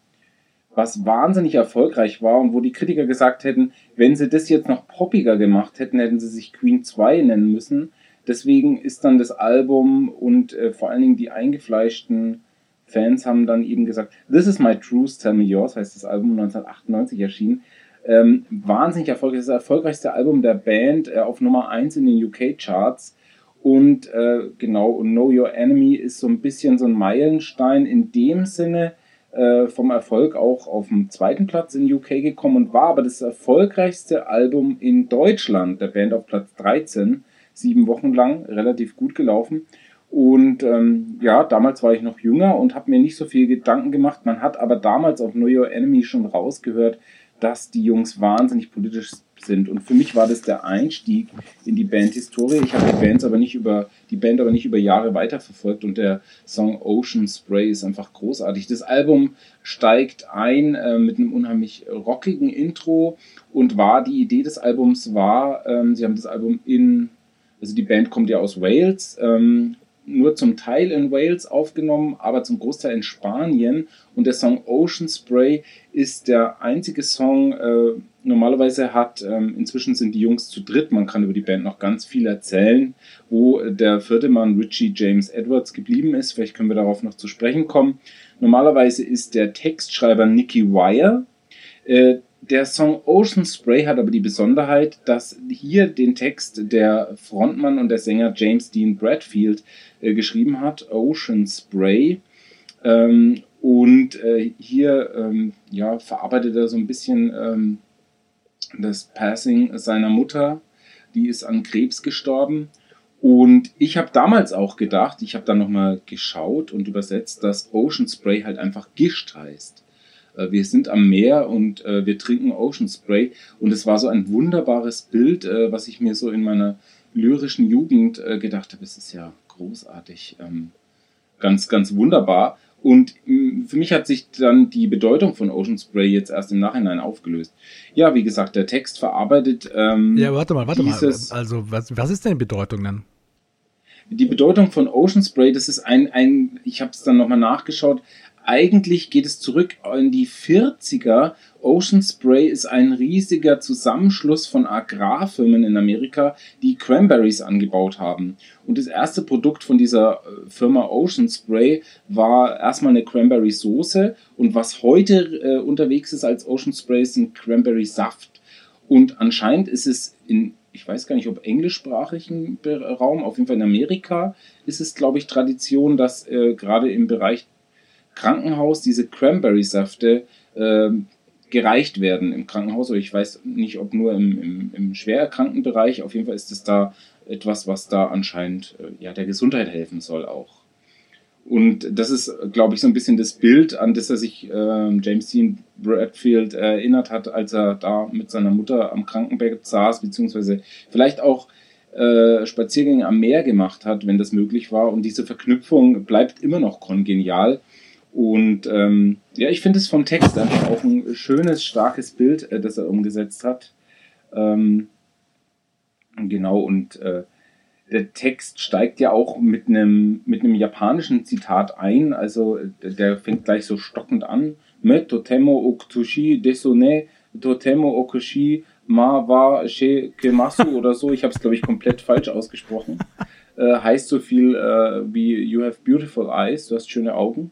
was wahnsinnig erfolgreich war und wo die Kritiker gesagt hätten, wenn sie das jetzt noch poppiger gemacht hätten, hätten sie sich Queen 2 nennen müssen. Deswegen ist dann das Album und äh, vor allen Dingen die eingefleischten Fans haben dann eben gesagt, This is my truth, tell me yours, heißt das Album 1998 erschienen. Ähm, wahnsinnig erfolgreich, das, erfolgreichste Album der Band äh, auf Nummer 1 in den UK-Charts. Und äh, genau, Know Your Enemy ist so ein bisschen so ein Meilenstein in dem Sinne, äh, vom Erfolg auch auf dem zweiten Platz in UK gekommen und war aber das erfolgreichste Album in Deutschland der Band auf Platz 13, sieben Wochen lang, relativ gut gelaufen. Und ähm, ja, damals war ich noch jünger und habe mir nicht so viel Gedanken gemacht. Man hat aber damals auf Know Your Enemy schon rausgehört, dass die Jungs wahnsinnig politisch sind. Und für mich war das der Einstieg in die Bandhistorie. Ich habe die die Band aber nicht über Jahre weiterverfolgt und der Song Ocean Spray ist einfach großartig. Das Album steigt ein äh, mit einem unheimlich rockigen Intro und war die Idee des Albums war, ähm, sie haben das Album in also die Band kommt ja aus Wales ähm, nur zum Teil in Wales aufgenommen, aber zum Großteil in Spanien. Und der Song Ocean Spray ist der einzige Song, äh, normalerweise hat, ähm, inzwischen sind die Jungs zu dritt, man kann über die Band noch ganz viel erzählen, wo der vierte Mann Richie James Edwards geblieben ist. Vielleicht können wir darauf noch zu sprechen kommen. Normalerweise ist der Textschreiber Nicky Wire. Äh, der Song Ocean Spray hat aber die Besonderheit, dass hier den Text der Frontmann und der Sänger James Dean Bradfield äh, geschrieben hat, Ocean Spray. Ähm, und äh, hier ähm, ja, verarbeitet er so ein bisschen ähm, das Passing seiner Mutter. Die ist an Krebs gestorben. Und ich habe damals auch gedacht, ich habe dann nochmal geschaut und übersetzt, dass Ocean Spray halt einfach Gischt heißt. Äh, wir sind am Meer und äh, wir trinken Ocean Spray. Und es war so ein wunderbares Bild, äh, was ich mir so in meiner lyrischen Jugend gedacht habe. Es ist ja großartig, ähm, ganz, ganz wunderbar. Und mh, für mich hat sich dann die Bedeutung von Ocean Spray jetzt erst im Nachhinein aufgelöst. Ja, wie gesagt, der Text verarbeitet. Ähm, ja, warte mal, warte mal. Also, was, was ist denn die Bedeutung dann? Die Bedeutung von Ocean Spray, das ist ein, ein ich habe es dann nochmal nachgeschaut, eigentlich geht es zurück in die 40er. Ocean Spray ist ein riesiger Zusammenschluss von Agrarfirmen in Amerika, die Cranberries angebaut haben. Und das erste Produkt von dieser äh, Firma Ocean Spray war erstmal eine Cranberry Soße und was heute äh, unterwegs ist als Ocean Spray ist ein Cranberry Saft. Und anscheinend ist es in ich weiß gar nicht, ob englischsprachigen Raum, auf jeden Fall in Amerika ist es, glaube ich, Tradition, dass äh, gerade im Bereich Krankenhaus diese Cranberry-Säfte äh, gereicht werden im Krankenhaus. Oder ich weiß nicht, ob nur im, im, im schwererkrankten Bereich. Auf jeden Fall ist es da etwas, was da anscheinend äh, ja, der Gesundheit helfen soll auch. Und das ist, glaube ich, so ein bisschen das Bild, an das er sich äh, James Dean Bradfield erinnert hat, als er da mit seiner Mutter am Krankenbett saß, beziehungsweise vielleicht auch äh, Spaziergänge am Meer gemacht hat, wenn das möglich war. Und diese Verknüpfung bleibt immer noch kongenial. Und ähm, ja, ich finde es vom Text einfach auch ein schönes, starkes Bild, äh, das er umgesetzt hat. Ähm, genau, und äh, der Text steigt ja auch mit einem mit japanischen Zitat ein. Also der fängt gleich so stockend an. Me totemo okutushi desone totemo okushi ma wa she kemasu oder so. Ich habe es glaube ich komplett falsch ausgesprochen. Äh, heißt so viel äh, wie You have beautiful eyes. Du hast schöne Augen.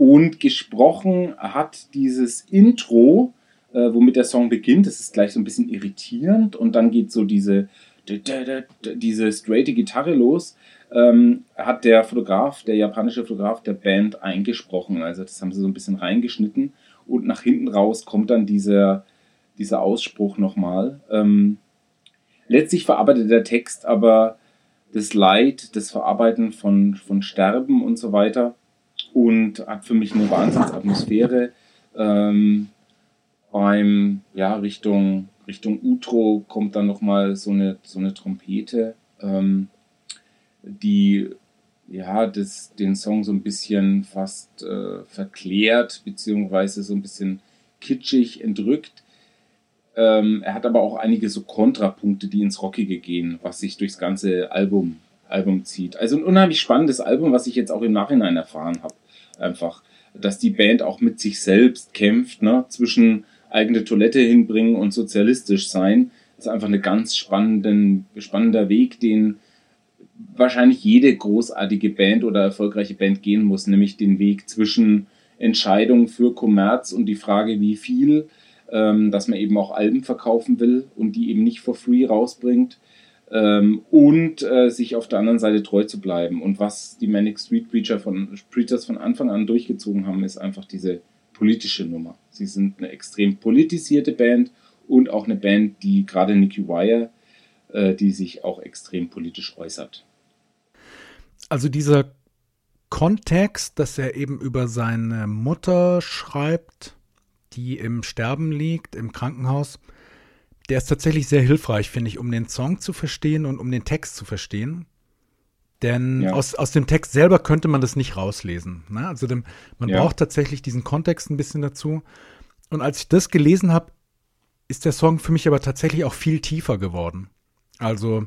Und gesprochen hat dieses Intro, äh, womit der Song beginnt. Das ist gleich so ein bisschen irritierend und dann geht so diese diese straighte Gitarre los, ähm, hat der Fotograf, der japanische Fotograf der Band eingesprochen. Also das haben sie so ein bisschen reingeschnitten und nach hinten raus kommt dann dieser, dieser Ausspruch nochmal. Ähm, letztlich verarbeitet der Text aber das Leid, das Verarbeiten von, von Sterben und so weiter und hat für mich eine Wahnsinnsatmosphäre ähm, beim, ja, Richtung Richtung Utro kommt dann nochmal so eine, so eine Trompete, ähm, die ja, das, den Song so ein bisschen fast äh, verklärt, beziehungsweise so ein bisschen kitschig entrückt. Ähm, er hat aber auch einige so Kontrapunkte, die ins Rockige gehen, was sich durchs ganze Album, Album zieht. Also ein unheimlich spannendes Album, was ich jetzt auch im Nachhinein erfahren habe. Einfach, dass die Band auch mit sich selbst kämpft, ne? zwischen eigene Toilette hinbringen und sozialistisch sein. Das ist einfach ein ganz spannenden, spannender Weg, den wahrscheinlich jede großartige Band oder erfolgreiche Band gehen muss, nämlich den Weg zwischen Entscheidung für Kommerz und die Frage, wie viel, ähm, dass man eben auch Alben verkaufen will und die eben nicht for free rausbringt ähm, und äh, sich auf der anderen Seite treu zu bleiben. Und was die Manic Street Preacher von, Preachers von Anfang an durchgezogen haben, ist einfach diese politische Nummer. Sie sind eine extrem politisierte Band und auch eine Band, die gerade Nicky Wire, äh, die sich auch extrem politisch äußert. Also dieser Kontext, dass er eben über seine Mutter schreibt, die im Sterben liegt, im Krankenhaus, der ist tatsächlich sehr hilfreich, finde ich, um den Song zu verstehen und um den Text zu verstehen. Denn ja. aus, aus dem Text selber könnte man das nicht rauslesen. Ne? Also dem, man ja. braucht tatsächlich diesen Kontext ein bisschen dazu. Und als ich das gelesen habe, ist der Song für mich aber tatsächlich auch viel tiefer geworden. Also,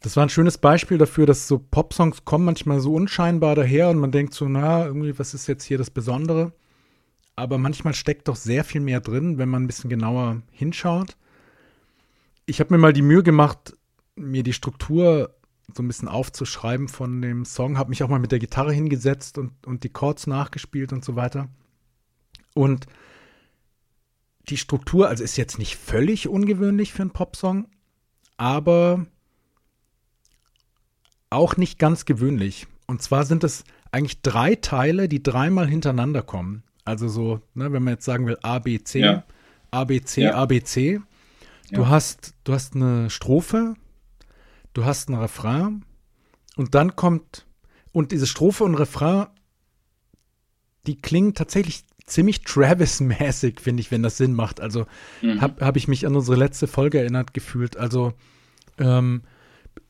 das war ein schönes Beispiel dafür, dass so Popsongs kommen manchmal so unscheinbar daher und man denkt so, na, irgendwie, was ist jetzt hier das Besondere? Aber manchmal steckt doch sehr viel mehr drin, wenn man ein bisschen genauer hinschaut. Ich habe mir mal die Mühe gemacht, mir die Struktur so ein bisschen aufzuschreiben von dem Song. Habe mich auch mal mit der Gitarre hingesetzt und, und die Chords nachgespielt und so weiter. Und die Struktur, also ist jetzt nicht völlig ungewöhnlich für einen Popsong, aber auch nicht ganz gewöhnlich. Und zwar sind es eigentlich drei Teile, die dreimal hintereinander kommen. Also so, ne, wenn man jetzt sagen will A, B, C, ja. A, B, C, ja. A, B, C. Du, hast, du hast eine Strophe, du hast einen Refrain und dann kommt, und diese Strophe und Refrain, die klingen tatsächlich ziemlich Travis-mäßig, finde ich, wenn das Sinn macht. Also mhm. habe hab ich mich an unsere letzte Folge erinnert gefühlt. Also ähm,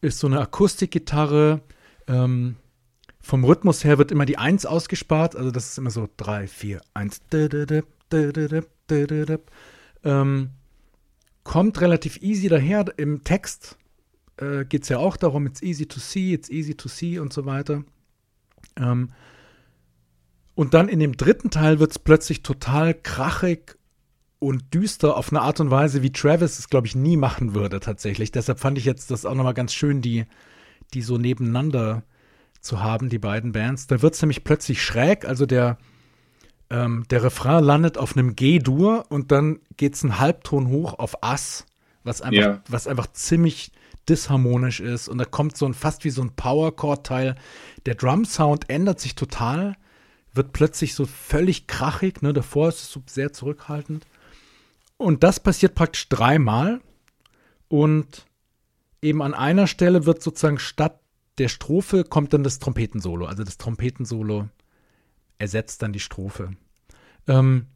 ist so eine Akustikgitarre. Ähm, vom Rhythmus her wird immer die Eins ausgespart. Also das ist immer so 3, 4, 1. Ähm, kommt relativ easy daher. Im Text äh, geht es ja auch darum, it's easy to see, it's easy to see und so weiter. Ähm, und dann in dem dritten Teil wird es plötzlich total krachig und düster auf eine Art und Weise, wie Travis es, glaube ich, nie machen würde tatsächlich. Deshalb fand ich jetzt das auch nochmal ganz schön, die, die so nebeneinander zu haben, die beiden Bands. Da wird es nämlich plötzlich schräg, also der, ähm, der Refrain landet auf einem G-Dur und dann geht es einen Halbton hoch auf Ass, was einfach, yeah. was einfach ziemlich disharmonisch ist und da kommt so ein fast wie so ein Power-Chord-Teil. Der Drum-Sound ändert sich total, wird plötzlich so völlig krachig, ne? Davor ist es so sehr zurückhaltend. Und das passiert praktisch dreimal. Und eben an einer Stelle wird sozusagen statt der Strophe kommt dann das Trompetensolo. Also das Trompetensolo ersetzt dann die Strophe. Ähm,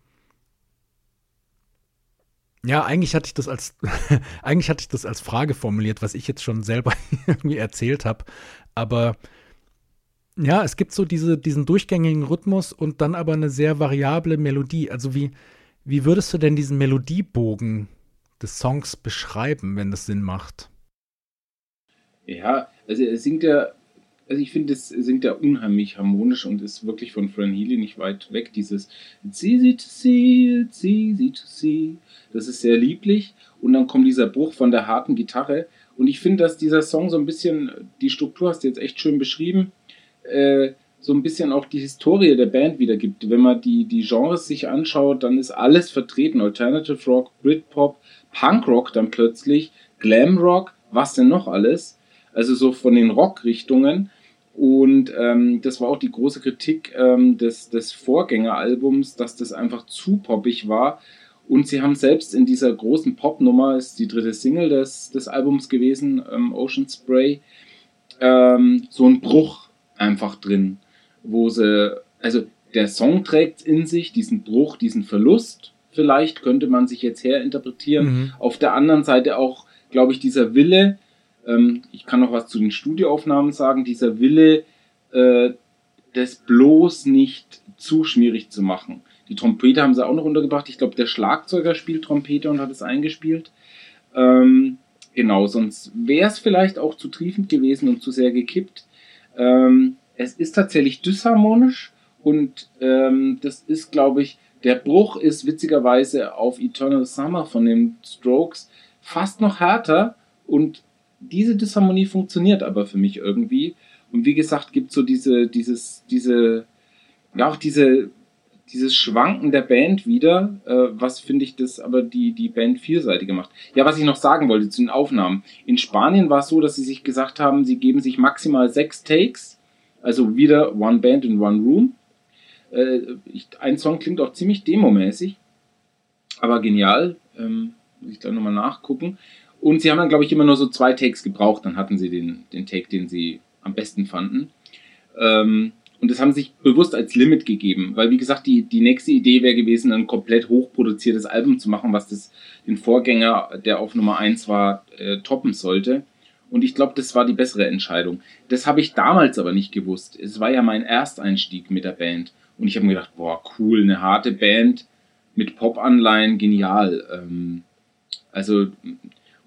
ja, eigentlich hatte ich das als eigentlich hatte ich das als Frage formuliert, was ich jetzt schon selber irgendwie erzählt habe. Aber ja, es gibt so diese, diesen durchgängigen Rhythmus und dann aber eine sehr variable Melodie. Also wie, wie würdest du denn diesen Melodiebogen des Songs beschreiben, wenn das Sinn macht? Ja, Also er singt ja, also ich finde, es singt ja unheimlich harmonisch und ist wirklich von Fran Healy nicht weit weg. Dieses It's easy to see, it's easy to see. Das ist sehr lieblich. Und dann kommt dieser Bruch von der harten Gitarre. Und ich finde, dass dieser Song so ein bisschen, die Struktur hast du jetzt echt schön beschrieben, äh, so ein bisschen auch die Historie der Band wiedergibt. Wenn man die, die Genres sich anschaut, dann ist alles vertreten. Alternative Rock, Britpop, Punkrock dann plötzlich, Glamrock, was denn noch alles? Also so von den Rockrichtungen. Und ähm, das war auch die große Kritik ähm, des, des Vorgängeralbums, dass das einfach zu poppig war. Und sie haben selbst in dieser großen Popnummer, ist die dritte Single des, des Albums gewesen, ähm, Ocean Spray, ähm, so einen Bruch einfach drin wo sie, also der Song trägt in sich diesen Bruch, diesen Verlust, vielleicht könnte man sich jetzt herinterpretieren. Mhm. Auf der anderen Seite auch, glaube ich, dieser Wille, ähm, ich kann noch was zu den Studioaufnahmen sagen, dieser Wille, äh, das bloß nicht zu schwierig zu machen. Die Trompete haben sie auch noch untergebracht. Ich glaube, der Schlagzeuger spielt Trompete und hat es eingespielt. Ähm, genau, sonst wäre es vielleicht auch zu triefend gewesen und zu sehr gekippt. Ähm, es ist tatsächlich disharmonisch und ähm, das ist, glaube ich, der Bruch ist witzigerweise auf Eternal Summer von den Strokes fast noch härter und diese Disharmonie funktioniert aber für mich irgendwie. Und wie gesagt, gibt so diese, dieses, diese, ja auch diese, dieses Schwanken der Band wieder, äh, was finde ich das aber die, die Band vielseitiger macht. Ja, was ich noch sagen wollte zu den Aufnahmen. In Spanien war es so, dass sie sich gesagt haben, sie geben sich maximal sechs Takes also wieder One Band in One Room. Äh, ich, ein Song klingt auch ziemlich demomäßig, aber genial. Ähm, muss ich da nochmal nachgucken. Und sie haben dann, glaube ich, immer nur so zwei Takes gebraucht. Dann hatten sie den, den Take, den sie am besten fanden. Ähm, und das haben sie sich bewusst als Limit gegeben, weil wie gesagt, die, die nächste Idee wäre gewesen, ein komplett hochproduziertes Album zu machen, was das den Vorgänger, der auf Nummer 1 war, äh, toppen sollte. Und ich glaube, das war die bessere Entscheidung. Das habe ich damals aber nicht gewusst. Es war ja mein Ersteinstieg mit der Band. Und ich habe mir gedacht, boah, cool, eine harte Band mit Pop-Anleihen, genial. Ähm, also,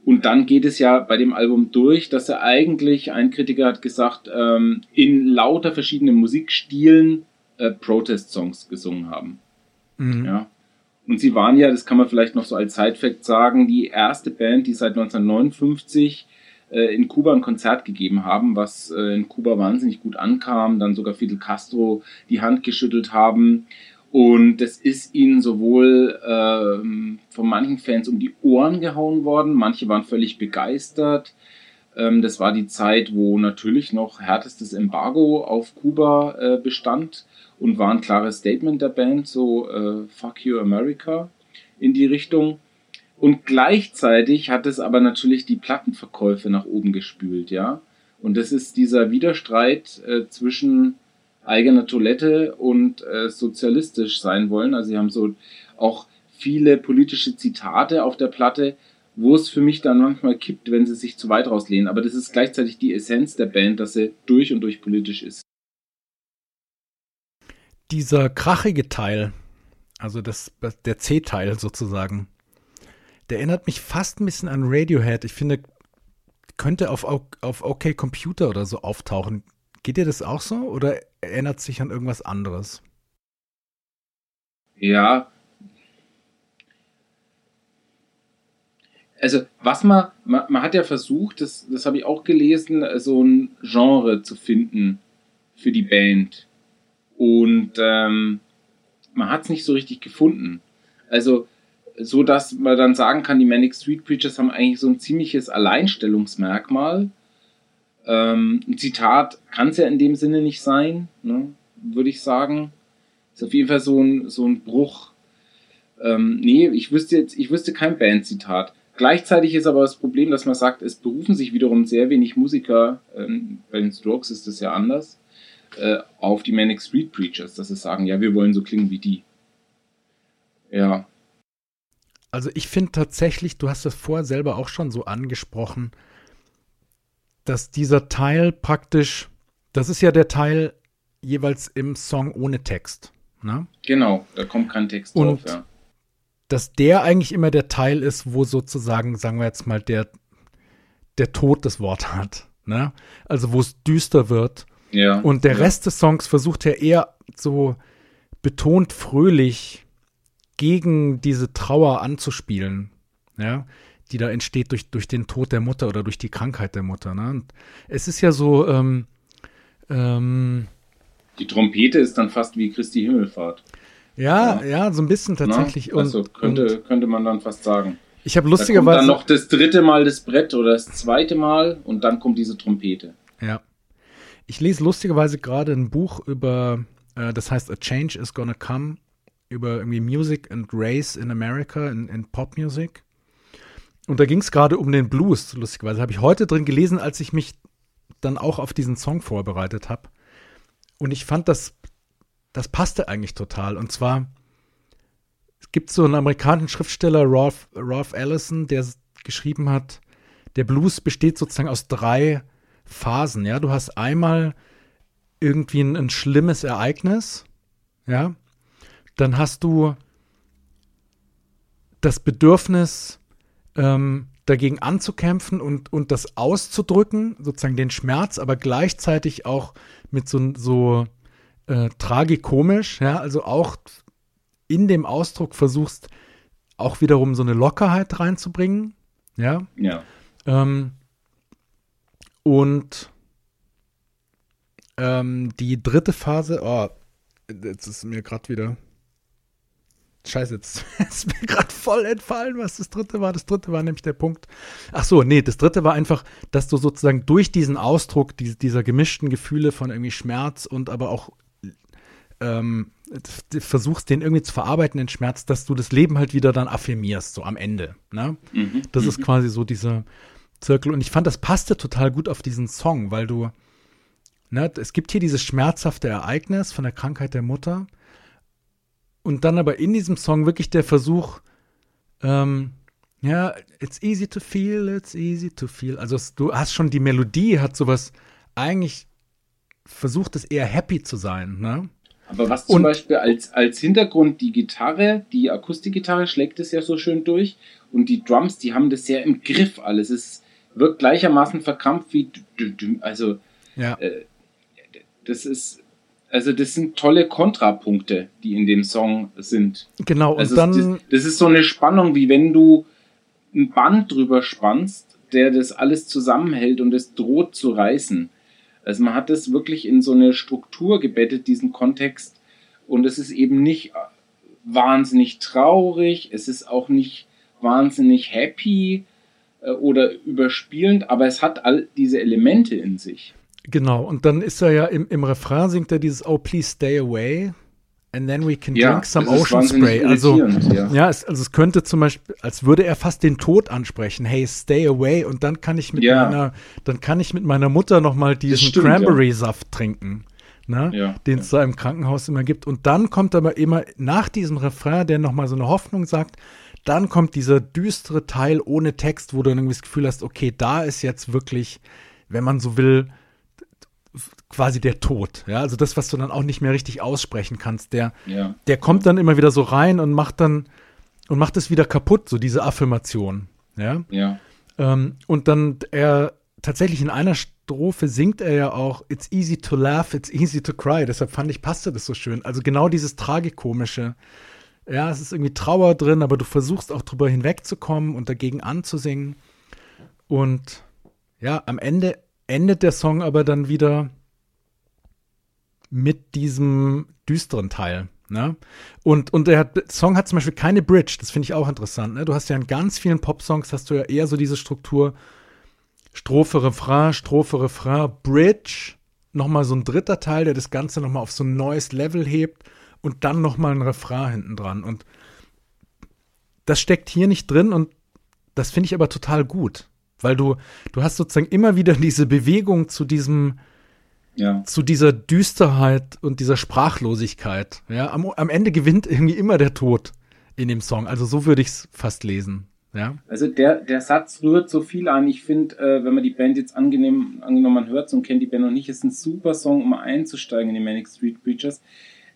und dann geht es ja bei dem Album durch, dass er eigentlich, ein Kritiker hat gesagt, ähm, in lauter verschiedenen Musikstilen äh, Protest-Songs gesungen haben. Mhm. Ja. Und sie waren ja, das kann man vielleicht noch so als Side-Fact sagen, die erste Band, die seit 1959 äh, in Kuba ein Konzert gegeben haben, was äh, in Kuba wahnsinnig gut ankam, dann sogar Fidel Castro die Hand geschüttelt haben. Und das ist ihnen sowohl ähm, von manchen Fans um die Ohren gehauen worden, manche waren völlig begeistert. Ähm, das war die Zeit, wo natürlich noch härtestes Embargo auf Kuba äh, bestand und war ein klares Statement der Band, so äh, Fuck You America in die Richtung. Und gleichzeitig hat es aber natürlich die Plattenverkäufe nach oben gespült, ja. Und das ist dieser Widerstreit äh, zwischen eigener Toilette und äh, sozialistisch sein wollen. Also sie haben so auch viele politische Zitate auf der Platte, wo es für mich dann manchmal kippt, wenn sie sich zu weit rauslehnen. Aber das ist gleichzeitig die Essenz der Band, dass sie durch und durch politisch ist. Dieser krachige Teil, also das, der C-Teil sozusagen, der erinnert mich fast ein bisschen an Radiohead. Ich finde, könnte auf, auf OK Computer oder so auftauchen. Geht dir das auch so oder erinnert sich an irgendwas anderes? Ja. Also, was man, man, man hat ja versucht, das, das habe ich auch gelesen, so ein Genre zu finden für die Band. Und ähm, man hat es nicht so richtig gefunden. Also, so dass man dann sagen kann, die Manic Street Preachers haben eigentlich so ein ziemliches Alleinstellungsmerkmal. Ähm, ein Zitat kann es ja in dem Sinne nicht sein, ne, würde ich sagen. Ist auf jeden Fall so ein, so ein Bruch. Ähm, nee, ich wüsste jetzt, ich wüsste kein Bandzitat. Gleichzeitig ist aber das Problem, dass man sagt, es berufen sich wiederum sehr wenig Musiker, ähm, bei den Strokes ist das ja anders, äh, auf die Manic Street Preachers, dass sie sagen, ja, wir wollen so klingen wie die. Ja, also ich finde tatsächlich, du hast das vorher selber auch schon so angesprochen, dass dieser Teil praktisch, das ist ja der Teil jeweils im Song ohne Text. Ne? Genau, da kommt kein Text Und drauf, ja. Dass der eigentlich immer der Teil ist, wo sozusagen, sagen wir jetzt mal, der, der Tod das Wort hat. ne? Also wo es düster wird. Ja. Und der ja. Rest des Songs versucht ja eher so betont fröhlich gegen diese Trauer anzuspielen, ja, die da entsteht durch, durch den Tod der Mutter oder durch die Krankheit der Mutter. Ne? Und es ist ja so, ähm, ähm, die Trompete ist dann fast wie Christi Himmelfahrt. Ja, ja, ja so ein bisschen tatsächlich. Na, also könnte, und, könnte man dann fast sagen. Ich habe lustigerweise. Da dann noch das dritte Mal das Brett oder das zweite Mal und dann kommt diese Trompete. Ja. Ich lese lustigerweise gerade ein Buch über, äh, das heißt A Change is Gonna Come, über irgendwie Music and Race in America, in, in Popmusik. Und da ging es gerade um den Blues, lustigerweise. Habe ich heute drin gelesen, als ich mich dann auch auf diesen Song vorbereitet habe. Und ich fand, das, das passte eigentlich total. Und zwar, es gibt so einen amerikanischen Schriftsteller, Rolf, Rolf Allison, der geschrieben hat, der Blues besteht sozusagen aus drei Phasen. Ja, du hast einmal irgendwie ein, ein schlimmes Ereignis, ja, dann hast du das Bedürfnis, ähm, dagegen anzukämpfen und, und das auszudrücken, sozusagen den Schmerz, aber gleichzeitig auch mit so, so äh, tragikomisch, ja, also auch in dem Ausdruck versuchst, auch wiederum so eine Lockerheit reinzubringen, ja. Ja. Ähm, und ähm, die dritte Phase, oh, jetzt ist mir gerade wieder Scheiße, jetzt ist mir gerade voll entfallen, was das dritte war. Das dritte war nämlich der Punkt. Ach so, nee, das dritte war einfach, dass du sozusagen durch diesen Ausdruck dieser gemischten Gefühle von irgendwie Schmerz und aber auch ähm, versuchst, den irgendwie zu verarbeiten, den Schmerz, dass du das Leben halt wieder dann affirmierst, so am Ende. Ne? Mhm. Das ist mhm. quasi so dieser Zirkel. Und ich fand, das passte total gut auf diesen Song, weil du, ne, es gibt hier dieses schmerzhafte Ereignis von der Krankheit der Mutter und dann aber in diesem Song wirklich der Versuch, ähm, ja, it's easy to feel, it's easy to feel. Also es, du hast schon die Melodie, hat sowas eigentlich versucht es eher happy zu sein, ne? Aber was zum und, Beispiel als, als Hintergrund die Gitarre, die Akustikgitarre schlägt es ja so schön durch und die Drums, die haben das sehr im Griff alles. Es wirkt gleichermaßen verkrampft wie, also ja. Äh, das ist also das sind tolle Kontrapunkte, die in dem Song sind. Genau, und also dann. Das, das, ist so eine Spannung, wie wenn du ein Band drüber spannst, der das alles zusammenhält und es droht zu reißen. Also man hat das wirklich in so eine Struktur gebettet, diesen Kontext. Und es ist eben nicht wahnsinnig traurig, es ist auch nicht wahnsinnig happy äh, oder überspielend, aber es hat all diese Elemente in sich. Genau, und dann ist er ja im, im Refrain singt er dieses Oh, please stay away. And then we can ja, drink some Ocean Spray. Also, ja, ja es, also es könnte zum Beispiel, als würde er fast den Tod ansprechen. Hey, stay away. Und dann kann ich mit ja. meiner, dann kann ich mit meiner Mutter noch mal diesen Cranberry-Saft trinken, ne? den es da im Krankenhaus immer gibt. Und dann kommt aber immer nach diesem Refrain, der noch mal so eine Hoffnung sagt, dann kommt dieser düstere Teil ohne Text, wo du irgendwie das Gefühl hast, okay, da ist jetzt wirklich, wenn man so will, quasi der Tod. Ja, also das, was du dann auch nicht mehr richtig aussprechen kannst, der, ja. der kommt dann immer wieder so rein und macht dann und macht es wieder kaputt, so diese Affirmation. Ja. ja. Ähm, und dann er tatsächlich in einer Strophe singt er ja auch It's easy to laugh, it's easy to cry. Deshalb fand ich, passte das so schön. Also genau dieses Tragikomische. Ja, es ist irgendwie Trauer drin, aber du versuchst auch drüber hinwegzukommen und dagegen anzusingen. Und ja, am Ende endet der Song aber dann wieder mit diesem düsteren Teil. Ne? Und, und der Song hat zum Beispiel keine Bridge, das finde ich auch interessant. Ne? Du hast ja in ganz vielen Pop-Songs hast du ja eher so diese Struktur Strophe, Refrain, Strophe, Refrain, Bridge, nochmal so ein dritter Teil, der das Ganze nochmal auf so ein neues Level hebt und dann nochmal ein Refrain hinten dran. Und das steckt hier nicht drin und das finde ich aber total gut, weil du, du hast sozusagen immer wieder diese Bewegung zu diesem, ja. zu dieser Düsterheit und dieser Sprachlosigkeit. Ja, am, am Ende gewinnt irgendwie immer der Tod in dem Song. Also so würde ich es fast lesen. Ja. Also der, der Satz rührt so viel an. Ich finde, äh, wenn man die Band jetzt angenehm, angenommen man hört und kennt die Band noch nicht, ist ein super Song, um einzusteigen in die Manic Street Preachers.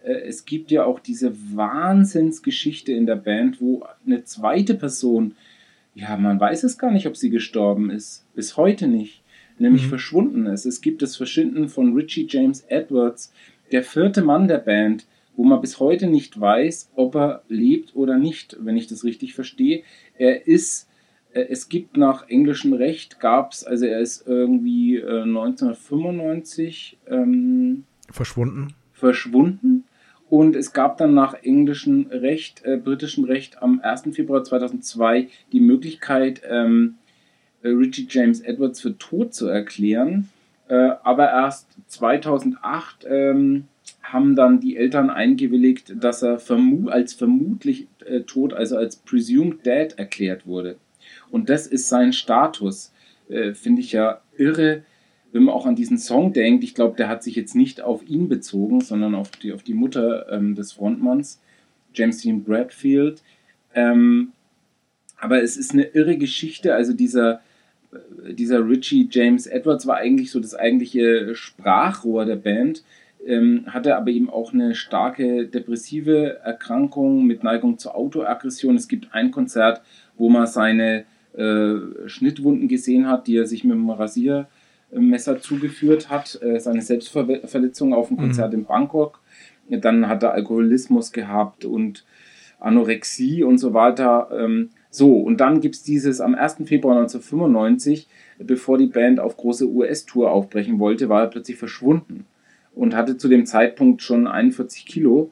Äh, es gibt ja auch diese Wahnsinnsgeschichte in der Band, wo eine zweite Person, ja, man weiß es gar nicht, ob sie gestorben ist. Bis heute nicht nämlich mhm. verschwunden ist. Es gibt das Verschwinden von Richie James Edwards, der vierte Mann der Band, wo man bis heute nicht weiß, ob er lebt oder nicht, wenn ich das richtig verstehe. Er ist, äh, es gibt nach englischem Recht, gab es, also er ist irgendwie äh, 1995 ähm, verschwunden. Verschwunden. Und es gab dann nach englischem Recht, äh, britischem Recht am 1. Februar 2002 die Möglichkeit, ähm, äh, Richie James Edwards für tot zu erklären. Äh, aber erst 2008 ähm, haben dann die Eltern eingewilligt, dass er vermu als vermutlich äh, tot, also als presumed dead erklärt wurde. Und das ist sein Status. Äh, Finde ich ja irre, wenn man auch an diesen Song denkt. Ich glaube, der hat sich jetzt nicht auf ihn bezogen, sondern auf die, auf die Mutter ähm, des Frontmanns, James Dean Bradfield. Ähm, aber es ist eine irre Geschichte. Also dieser, äh, dieser Richie James Edwards war eigentlich so das eigentliche Sprachrohr der Band ähm, hatte aber eben auch eine starke depressive Erkrankung mit Neigung zur Autoaggression. Es gibt ein Konzert, wo man seine äh, Schnittwunden gesehen hat, die er sich mit dem Rasiermesser zugeführt hat, äh, seine Selbstverletzung auf dem mhm. Konzert mhm. in Bangkok. Dann hat er Alkoholismus gehabt und Anorexie und so weiter. Ähm, so, und dann gibt es dieses am 1. Februar 1995, bevor die Band auf große US-Tour aufbrechen wollte, war er plötzlich verschwunden und hatte zu dem Zeitpunkt schon 41 Kilo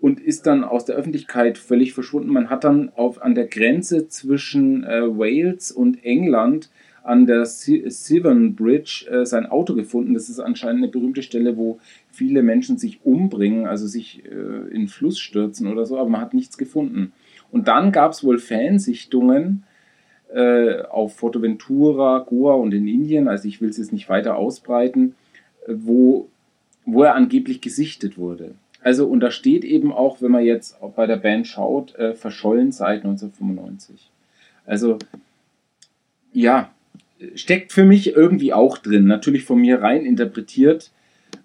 und ist dann aus der Öffentlichkeit völlig verschwunden. Man hat dann auf, an der Grenze zwischen äh, Wales und England an der Severn Bridge äh, sein Auto gefunden. Das ist anscheinend eine berühmte Stelle, wo viele Menschen sich umbringen, also sich äh, in Fluss stürzen oder so, aber man hat nichts gefunden. Und dann gab es wohl Fansichtungen äh, auf Forteventura, Goa und in Indien, also ich will es jetzt nicht weiter ausbreiten, äh, wo wo er angeblich gesichtet wurde. Also, und da steht eben auch, wenn man jetzt bei der Band schaut, äh, verschollen seit 1995. Also, ja, steckt für mich irgendwie auch drin. Natürlich von mir rein interpretiert,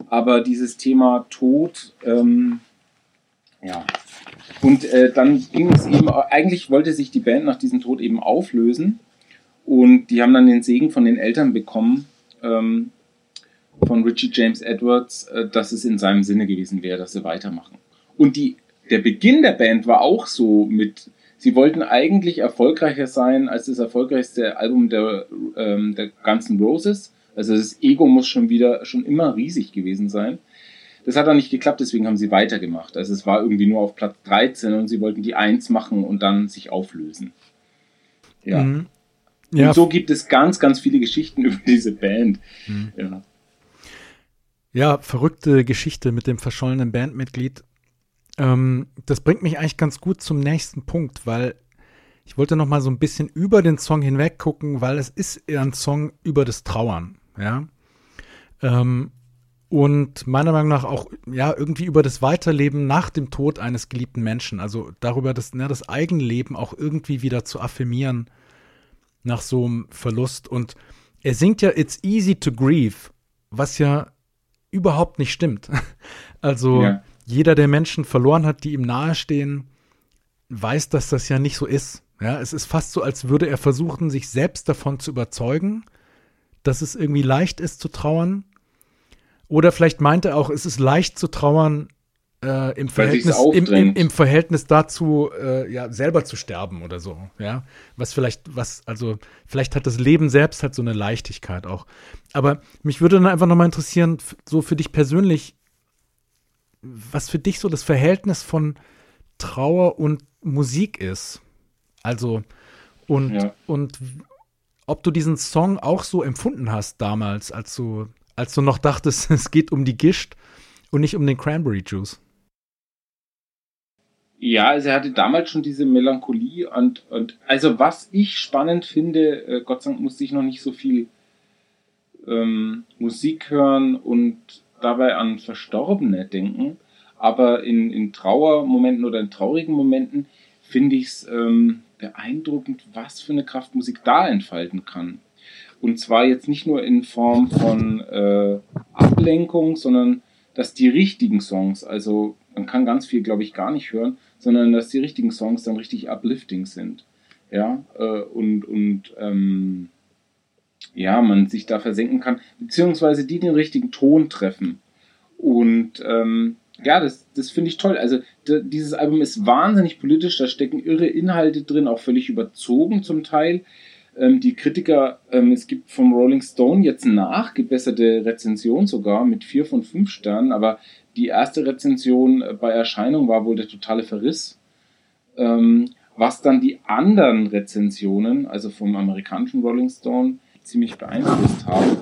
aber dieses Thema Tod, ähm, ja. Und äh, dann ging es eben, eigentlich wollte sich die Band nach diesem Tod eben auflösen und die haben dann den Segen von den Eltern bekommen, ähm, von Richie James Edwards, äh, dass es in seinem Sinne gewesen wäre, dass sie weitermachen. Und die, der Beginn der Band war auch so mit, sie wollten eigentlich erfolgreicher sein als das erfolgreichste Album der, ähm, der ganzen Roses. Also das Ego muss schon wieder, schon immer riesig gewesen sein. Das hat dann nicht geklappt, deswegen haben sie weitergemacht. Also es war irgendwie nur auf Platz 13 und sie wollten die Eins machen und dann sich auflösen. Ja. Mhm. ja. Und so gibt es ganz, ganz viele Geschichten über diese Band. Mhm. Ja. Ja, verrückte Geschichte mit dem verschollenen Bandmitglied. Ähm, das bringt mich eigentlich ganz gut zum nächsten Punkt, weil ich wollte noch mal so ein bisschen über den Song hinweg gucken, weil es ist ein Song über das Trauern, ja. Ähm, und meiner Meinung nach auch ja irgendwie über das Weiterleben nach dem Tod eines geliebten Menschen, also darüber das, ne, das Eigenleben auch irgendwie wieder zu affirmieren nach so einem Verlust. Und er singt ja It's easy to grieve, was ja überhaupt nicht stimmt. Also ja. Jeder, der Menschen verloren hat, die ihm nahestehen, weiß, dass das ja nicht so ist. Ja, es ist fast so, als würde er versuchen, sich selbst davon zu überzeugen, dass es irgendwie leicht ist zu trauern. Oder vielleicht meint er auch, es ist leicht zu trauern, äh, im, Verhältnis, im, im, im, Verhältnis dazu, äh, ja, selber zu sterben oder so, ja. Was vielleicht, was, also, vielleicht hat das Leben selbst halt so eine Leichtigkeit auch. Aber mich würde dann einfach nochmal interessieren, so für dich persönlich, was für dich so das Verhältnis von Trauer und Musik ist. Also, und, ja. und ob du diesen Song auch so empfunden hast damals, als du, als du noch dachtest, es geht um die Gischt und nicht um den Cranberry Juice. Ja, also er hatte damals schon diese Melancholie und, und also was ich spannend finde, äh, Gott sei Dank musste ich noch nicht so viel ähm, Musik hören und dabei an Verstorbene denken, aber in, in Trauermomenten oder in traurigen Momenten finde ich es ähm, beeindruckend, was für eine Kraft Musik da entfalten kann. Und zwar jetzt nicht nur in Form von äh, Ablenkung, sondern dass die richtigen Songs, also man kann ganz viel, glaube ich, gar nicht hören, sondern dass die richtigen Songs dann richtig uplifting sind. Ja, äh, und, und ähm, ja, man sich da versenken kann, beziehungsweise die den richtigen Ton treffen. Und ähm, ja, das, das finde ich toll. Also dieses Album ist wahnsinnig politisch, da stecken irre Inhalte drin, auch völlig überzogen zum Teil. Ähm, die Kritiker, ähm, es gibt vom Rolling Stone jetzt nachgebesserte Rezension sogar mit vier von fünf Sternen, aber die erste Rezension bei Erscheinung war wohl der totale Verriss. Ähm, was dann die anderen Rezensionen, also vom amerikanischen Rolling Stone, ziemlich beeinflusst haben.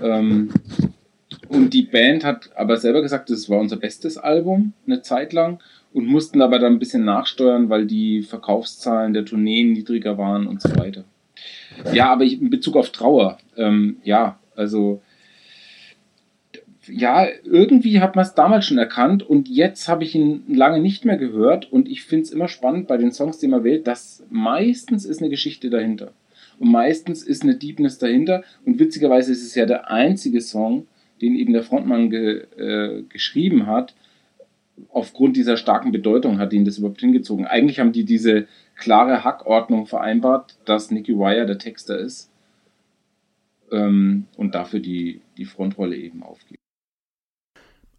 Ähm, und die Band hat aber selber gesagt, das war unser bestes Album eine Zeit lang und mussten aber dann ein bisschen nachsteuern, weil die Verkaufszahlen der Tourneen niedriger waren und so weiter. Ja, aber in Bezug auf Trauer, ähm, ja, also ja, irgendwie hat man es damals schon erkannt und jetzt habe ich ihn lange nicht mehr gehört und ich finde es immer spannend bei den Songs, die man wählt, dass meistens ist eine Geschichte dahinter. Und meistens ist eine Deepness dahinter und witzigerweise ist es ja der einzige Song, den eben der Frontmann ge, äh, geschrieben hat, aufgrund dieser starken Bedeutung hat ihn das überhaupt hingezogen. Eigentlich haben die diese klare Hackordnung vereinbart, dass Nicky Wire der Texter ist ähm, und dafür die, die Frontrolle eben aufgibt.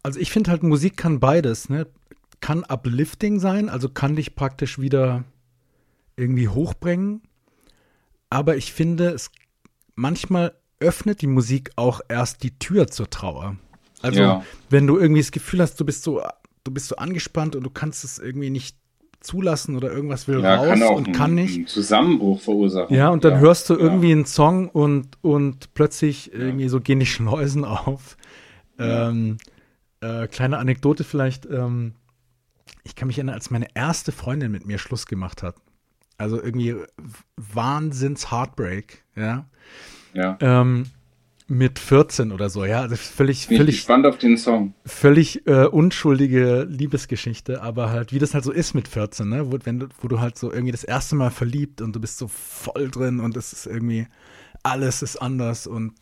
Also ich finde halt, Musik kann beides, ne? Kann uplifting sein, also kann dich praktisch wieder irgendwie hochbringen. Aber ich finde, es manchmal öffnet die Musik auch erst die Tür zur Trauer. Also, ja. wenn du irgendwie das Gefühl hast, du bist so, du bist so angespannt und du kannst es irgendwie nicht zulassen oder irgendwas will ja, raus kann und kann nicht. Einen Zusammenbruch verursachen. Ja, und dann ja, hörst du irgendwie einen Song und, und plötzlich irgendwie so gehen die Schleusen auf. Ähm, äh, kleine Anekdote vielleicht. Ähm, ich kann mich erinnern, als meine erste Freundin mit mir Schluss gemacht hat. Also irgendwie Wahnsinns Heartbreak, ja. Ja. Ähm, mit 14 oder so, ja. Also völlig, Bin völlig. gespannt auf den Song. Völlig äh, unschuldige Liebesgeschichte, aber halt, wie das halt so ist mit 14, ne? Wo, wenn du, wo du halt so irgendwie das erste Mal verliebt und du bist so voll drin und es ist irgendwie, alles ist anders und,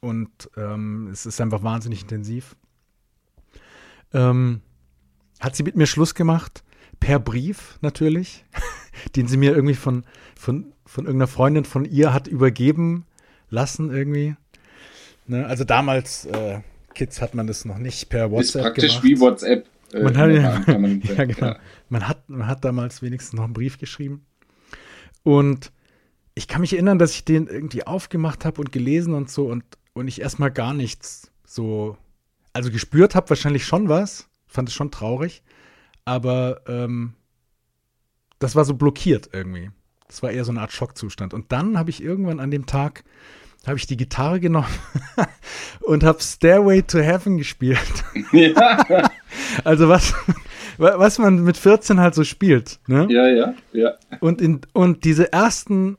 und ähm, es ist einfach wahnsinnig intensiv. Ähm, hat sie mit mir Schluss gemacht, per Brief natürlich, den sie mir irgendwie von, von, von irgendeiner Freundin von ihr hat übergeben lassen irgendwie. Ne? Also damals, äh, Kids hat man das noch nicht per WhatsApp Ist praktisch gemacht. wie WhatsApp. Äh, man, hat, ja, man, ja, genau. Ja. Man, hat, man hat damals wenigstens noch einen Brief geschrieben. Und ich kann mich erinnern, dass ich den irgendwie aufgemacht habe und gelesen und so und, und ich erstmal gar nichts so, also gespürt habe wahrscheinlich schon was, fand es schon traurig, aber ähm, das war so blockiert irgendwie. Das war eher so eine Art Schockzustand. Und dann habe ich irgendwann an dem Tag habe ich die Gitarre genommen und habe Stairway to Heaven gespielt. Ja. also was, was man mit 14 halt so spielt. Ne? Ja, ja, ja. Und, in, und diese ersten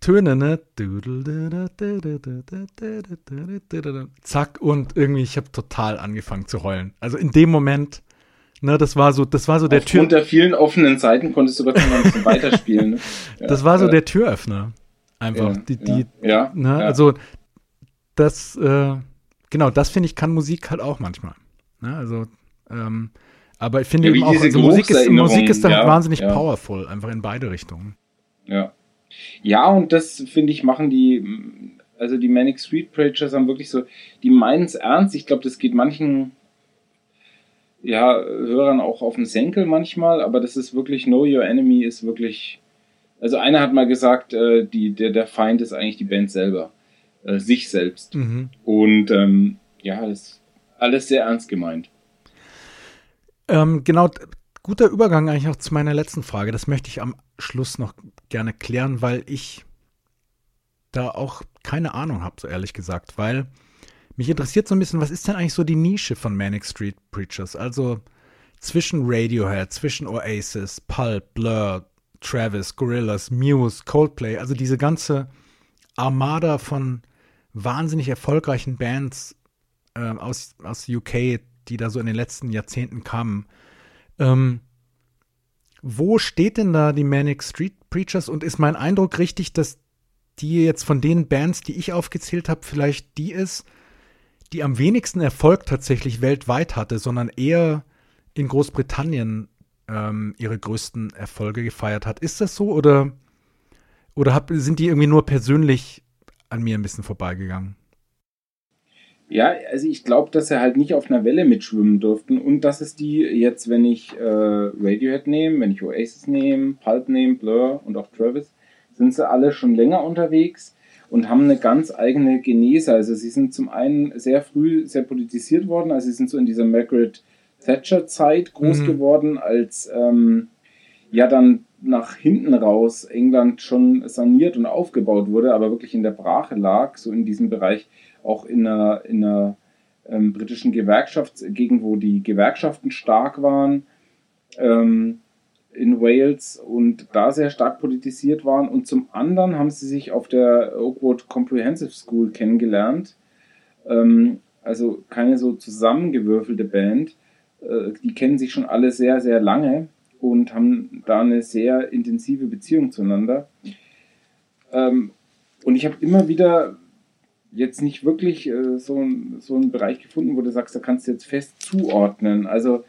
Töne, ne? Zack, und irgendwie, ich habe total angefangen zu heulen. Also in dem Moment, ne, das war so, das war so der Tür. der vielen offenen Seiten konntest du sogar noch ein bisschen weiterspielen. Ne? Ja, das war so der Türöffner. Einfach. Ja, die, die, ja, ne? Also das, äh, genau, das finde ich, kann Musik halt auch manchmal. Ne? Also, ähm, aber ich finde eben auch, also Musik ist, Musik ist dann wahnsinnig powerful, einfach in beide Richtungen. Ja. Ja, und das finde ich, machen die, also die Manic Street Preachers haben wirklich so, die meinen es ernst. Ich glaube, das geht manchen ja, Hörern auch auf den Senkel manchmal, aber das ist wirklich Know Your Enemy ist wirklich also einer hat mal gesagt, äh, die, der, der Feind ist eigentlich die Band selber, äh, sich selbst. Mhm. Und ähm, ja, das ist alles sehr ernst gemeint. Ähm, genau, guter Übergang eigentlich auch zu meiner letzten Frage. Das möchte ich am Schluss noch gerne klären, weil ich da auch keine Ahnung habe, so ehrlich gesagt, weil mich interessiert so ein bisschen, was ist denn eigentlich so die Nische von Manic Street Preachers? Also zwischen Radiohead, zwischen Oasis, Pulp, Blur, Travis, Gorillaz, Muse, Coldplay, also diese ganze Armada von wahnsinnig erfolgreichen Bands äh, aus, aus UK, die da so in den letzten Jahrzehnten kamen. Ähm, wo steht denn da die Manic Street Preachers und ist mein Eindruck richtig, dass die jetzt von den Bands, die ich aufgezählt habe, vielleicht die ist, die am wenigsten Erfolg tatsächlich weltweit hatte, sondern eher in Großbritannien ähm, ihre größten Erfolge gefeiert hat. Ist das so oder, oder hab, sind die irgendwie nur persönlich an mir ein bisschen vorbeigegangen. Ja, also ich glaube, dass sie halt nicht auf einer Welle mitschwimmen durften und dass es die jetzt, wenn ich äh, Radiohead nehme, wenn ich Oasis nehme, Pulp nehme, Blur und auch Travis, sind sie alle schon länger unterwegs und haben eine ganz eigene Genese. Also sie sind zum einen sehr früh sehr politisiert worden, also sie sind so in dieser Margaret Thatcher Zeit groß mhm. geworden, als ähm, ja dann nach hinten raus England schon saniert und aufgebaut wurde, aber wirklich in der Brache lag, so in diesem Bereich auch in einer, in einer ähm, britischen Gewerkschaftsgegend, wo die Gewerkschaften stark waren, ähm, in Wales und da sehr stark politisiert waren. Und zum anderen haben sie sich auf der Oakwood Comprehensive School kennengelernt. Ähm, also keine so zusammengewürfelte Band. Äh, die kennen sich schon alle sehr, sehr lange und haben da eine sehr intensive Beziehung zueinander. Ähm, und ich habe immer wieder jetzt nicht wirklich äh, so, so einen Bereich gefunden, wo du sagst, da kannst du jetzt fest zuordnen. Also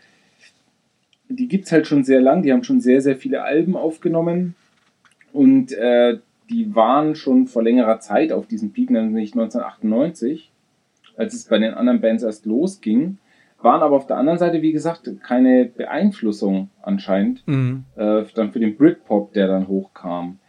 die gibt es halt schon sehr lang, die haben schon sehr, sehr viele Alben aufgenommen und äh, die waren schon vor längerer Zeit auf diesem Peak, nämlich 1998, als es bei den anderen Bands erst losging, waren aber auf der anderen Seite, wie gesagt, keine Beeinflussung anscheinend mhm. äh, dann für den Britpop, der dann hochkam.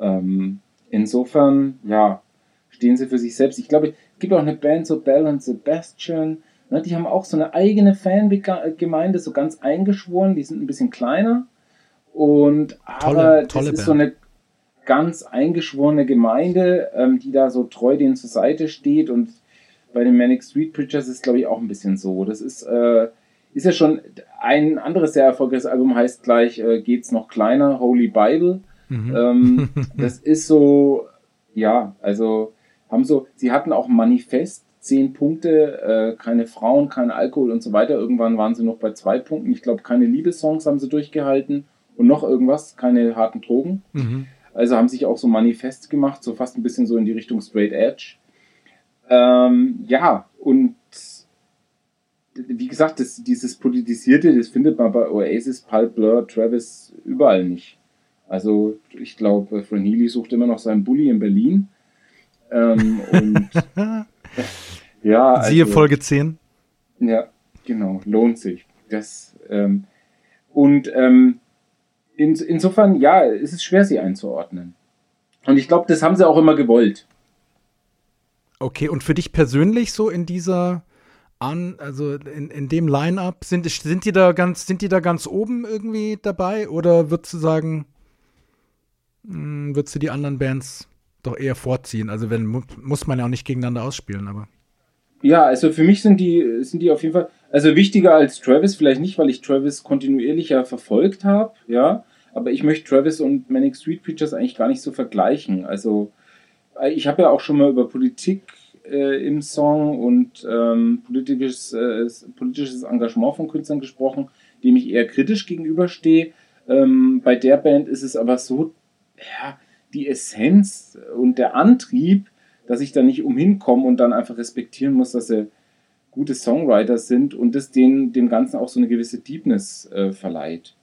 Ähm, insofern, ja, stehen sie für sich selbst. Ich glaube, es gibt auch eine Band, so Bell und Sebastian, ne, die haben auch so eine eigene Fangemeinde, so ganz eingeschworen, die sind ein bisschen kleiner. Und aber tolle, tolle das ist Band. so eine ganz eingeschworene Gemeinde, ähm, die da so treu denen zur Seite steht. Und bei den Manic Street Preachers ist, glaube ich, auch ein bisschen so. Das ist, äh, ist ja schon ein anderes sehr erfolgreiches Album, heißt gleich, äh, geht's noch kleiner, Holy Bible. Mhm. Ähm, das ist so, ja, also haben so, sie hatten auch ein Manifest, zehn Punkte, äh, keine Frauen, kein Alkohol und so weiter. Irgendwann waren sie noch bei zwei Punkten. Ich glaube, keine Liebessongs haben sie durchgehalten und noch irgendwas, keine harten Drogen. Mhm. Also haben sich auch so Manifest gemacht, so fast ein bisschen so in die Richtung Straight Edge. Ähm, ja, und wie gesagt, das, dieses Politisierte, das findet man bei Oasis, Pulp, Blur, Travis überall nicht. Also ich glaube, Fran Healy sucht immer noch seinen Bully in Berlin. Ähm, und ja, also, Siehe Folge 10. Ja, genau, lohnt sich. Das, ähm, und ähm, in, insofern, ja, es ist schwer, sie einzuordnen. Und ich glaube, das haben sie auch immer gewollt. Okay, und für dich persönlich so in dieser an, also in, in dem Line-up, sind, sind die da ganz, sind die da ganz oben irgendwie dabei? Oder würdest du sagen, mh, hm, würdest du die anderen Bands doch eher vorziehen. Also wenn muss man ja auch nicht gegeneinander ausspielen, aber. Ja, also für mich sind die, sind die auf jeden Fall, also wichtiger als Travis, vielleicht nicht, weil ich Travis kontinuierlicher verfolgt habe, ja, aber ich möchte Travis und Manic Street Preachers eigentlich gar nicht so vergleichen. Also äh, ich habe ja auch schon mal über Politik äh, im Song und ähm, politisches, äh, politisches Engagement von Künstlern gesprochen, dem ich eher kritisch gegenüberstehe. Ähm, bei der Band ist es aber so, ja, die Essenz und der Antrieb, dass ich da nicht umhin komme und dann einfach respektieren muss, dass sie gute Songwriter sind und das denen, dem Ganzen auch so eine gewisse Deepness äh, verleiht.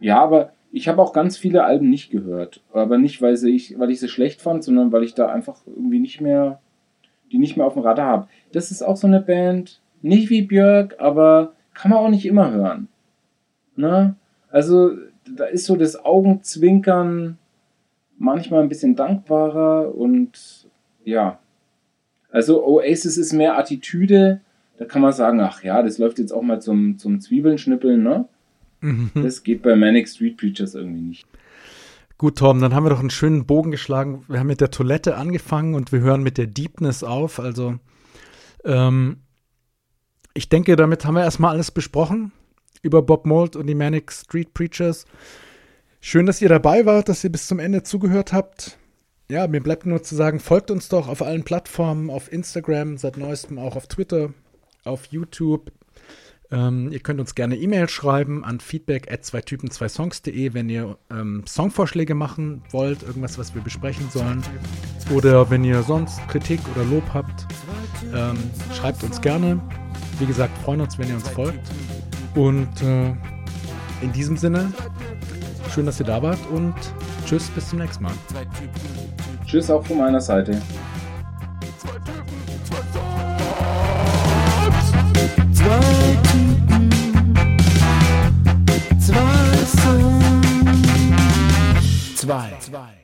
Ja, aber ich habe auch ganz viele Alben nicht gehört. Aber nicht, weil, sie ich, weil ich sie schlecht fand, sondern weil ich da einfach irgendwie nicht mehr, die nicht mehr auf dem Radar habe. Das ist auch so eine Band, nicht wie Björk, aber kann man auch nicht immer hören. Ne? Also, da ist so das Augenzwinkern manchmal ein bisschen dankbarer und ja. Also Oasis ist mehr Attitüde. Da kann man sagen, ach ja, das läuft jetzt auch mal zum, zum Zwiebeln ne? Mhm. Das geht bei Manic Street Preachers irgendwie nicht. Gut, Tom, dann haben wir doch einen schönen Bogen geschlagen. Wir haben mit der Toilette angefangen und wir hören mit der Deepness auf. Also, ähm, ich denke, damit haben wir erstmal alles besprochen über Bob Mold und die Manic Street Preachers. Schön, dass ihr dabei wart, dass ihr bis zum Ende zugehört habt. Ja, mir bleibt nur zu sagen, folgt uns doch auf allen Plattformen, auf Instagram, seit neuestem auch auf Twitter, auf YouTube. Ähm, ihr könnt uns gerne E-Mail schreiben an feedback at zwei Typen zwei Songs.de, wenn ihr ähm, Songvorschläge machen wollt, irgendwas, was wir besprechen sollen. Oder wenn ihr sonst Kritik oder Lob habt, ähm, schreibt uns gerne. Wie gesagt, freuen uns, wenn ihr uns folgt. Und äh, in diesem Sinne, Schön, dass ihr da wart und tschüss, bis zum nächsten Mal. Tschüss auch von meiner Seite. Zwei Typen, zwei Typen, zwei Sons. Zwei. zwei.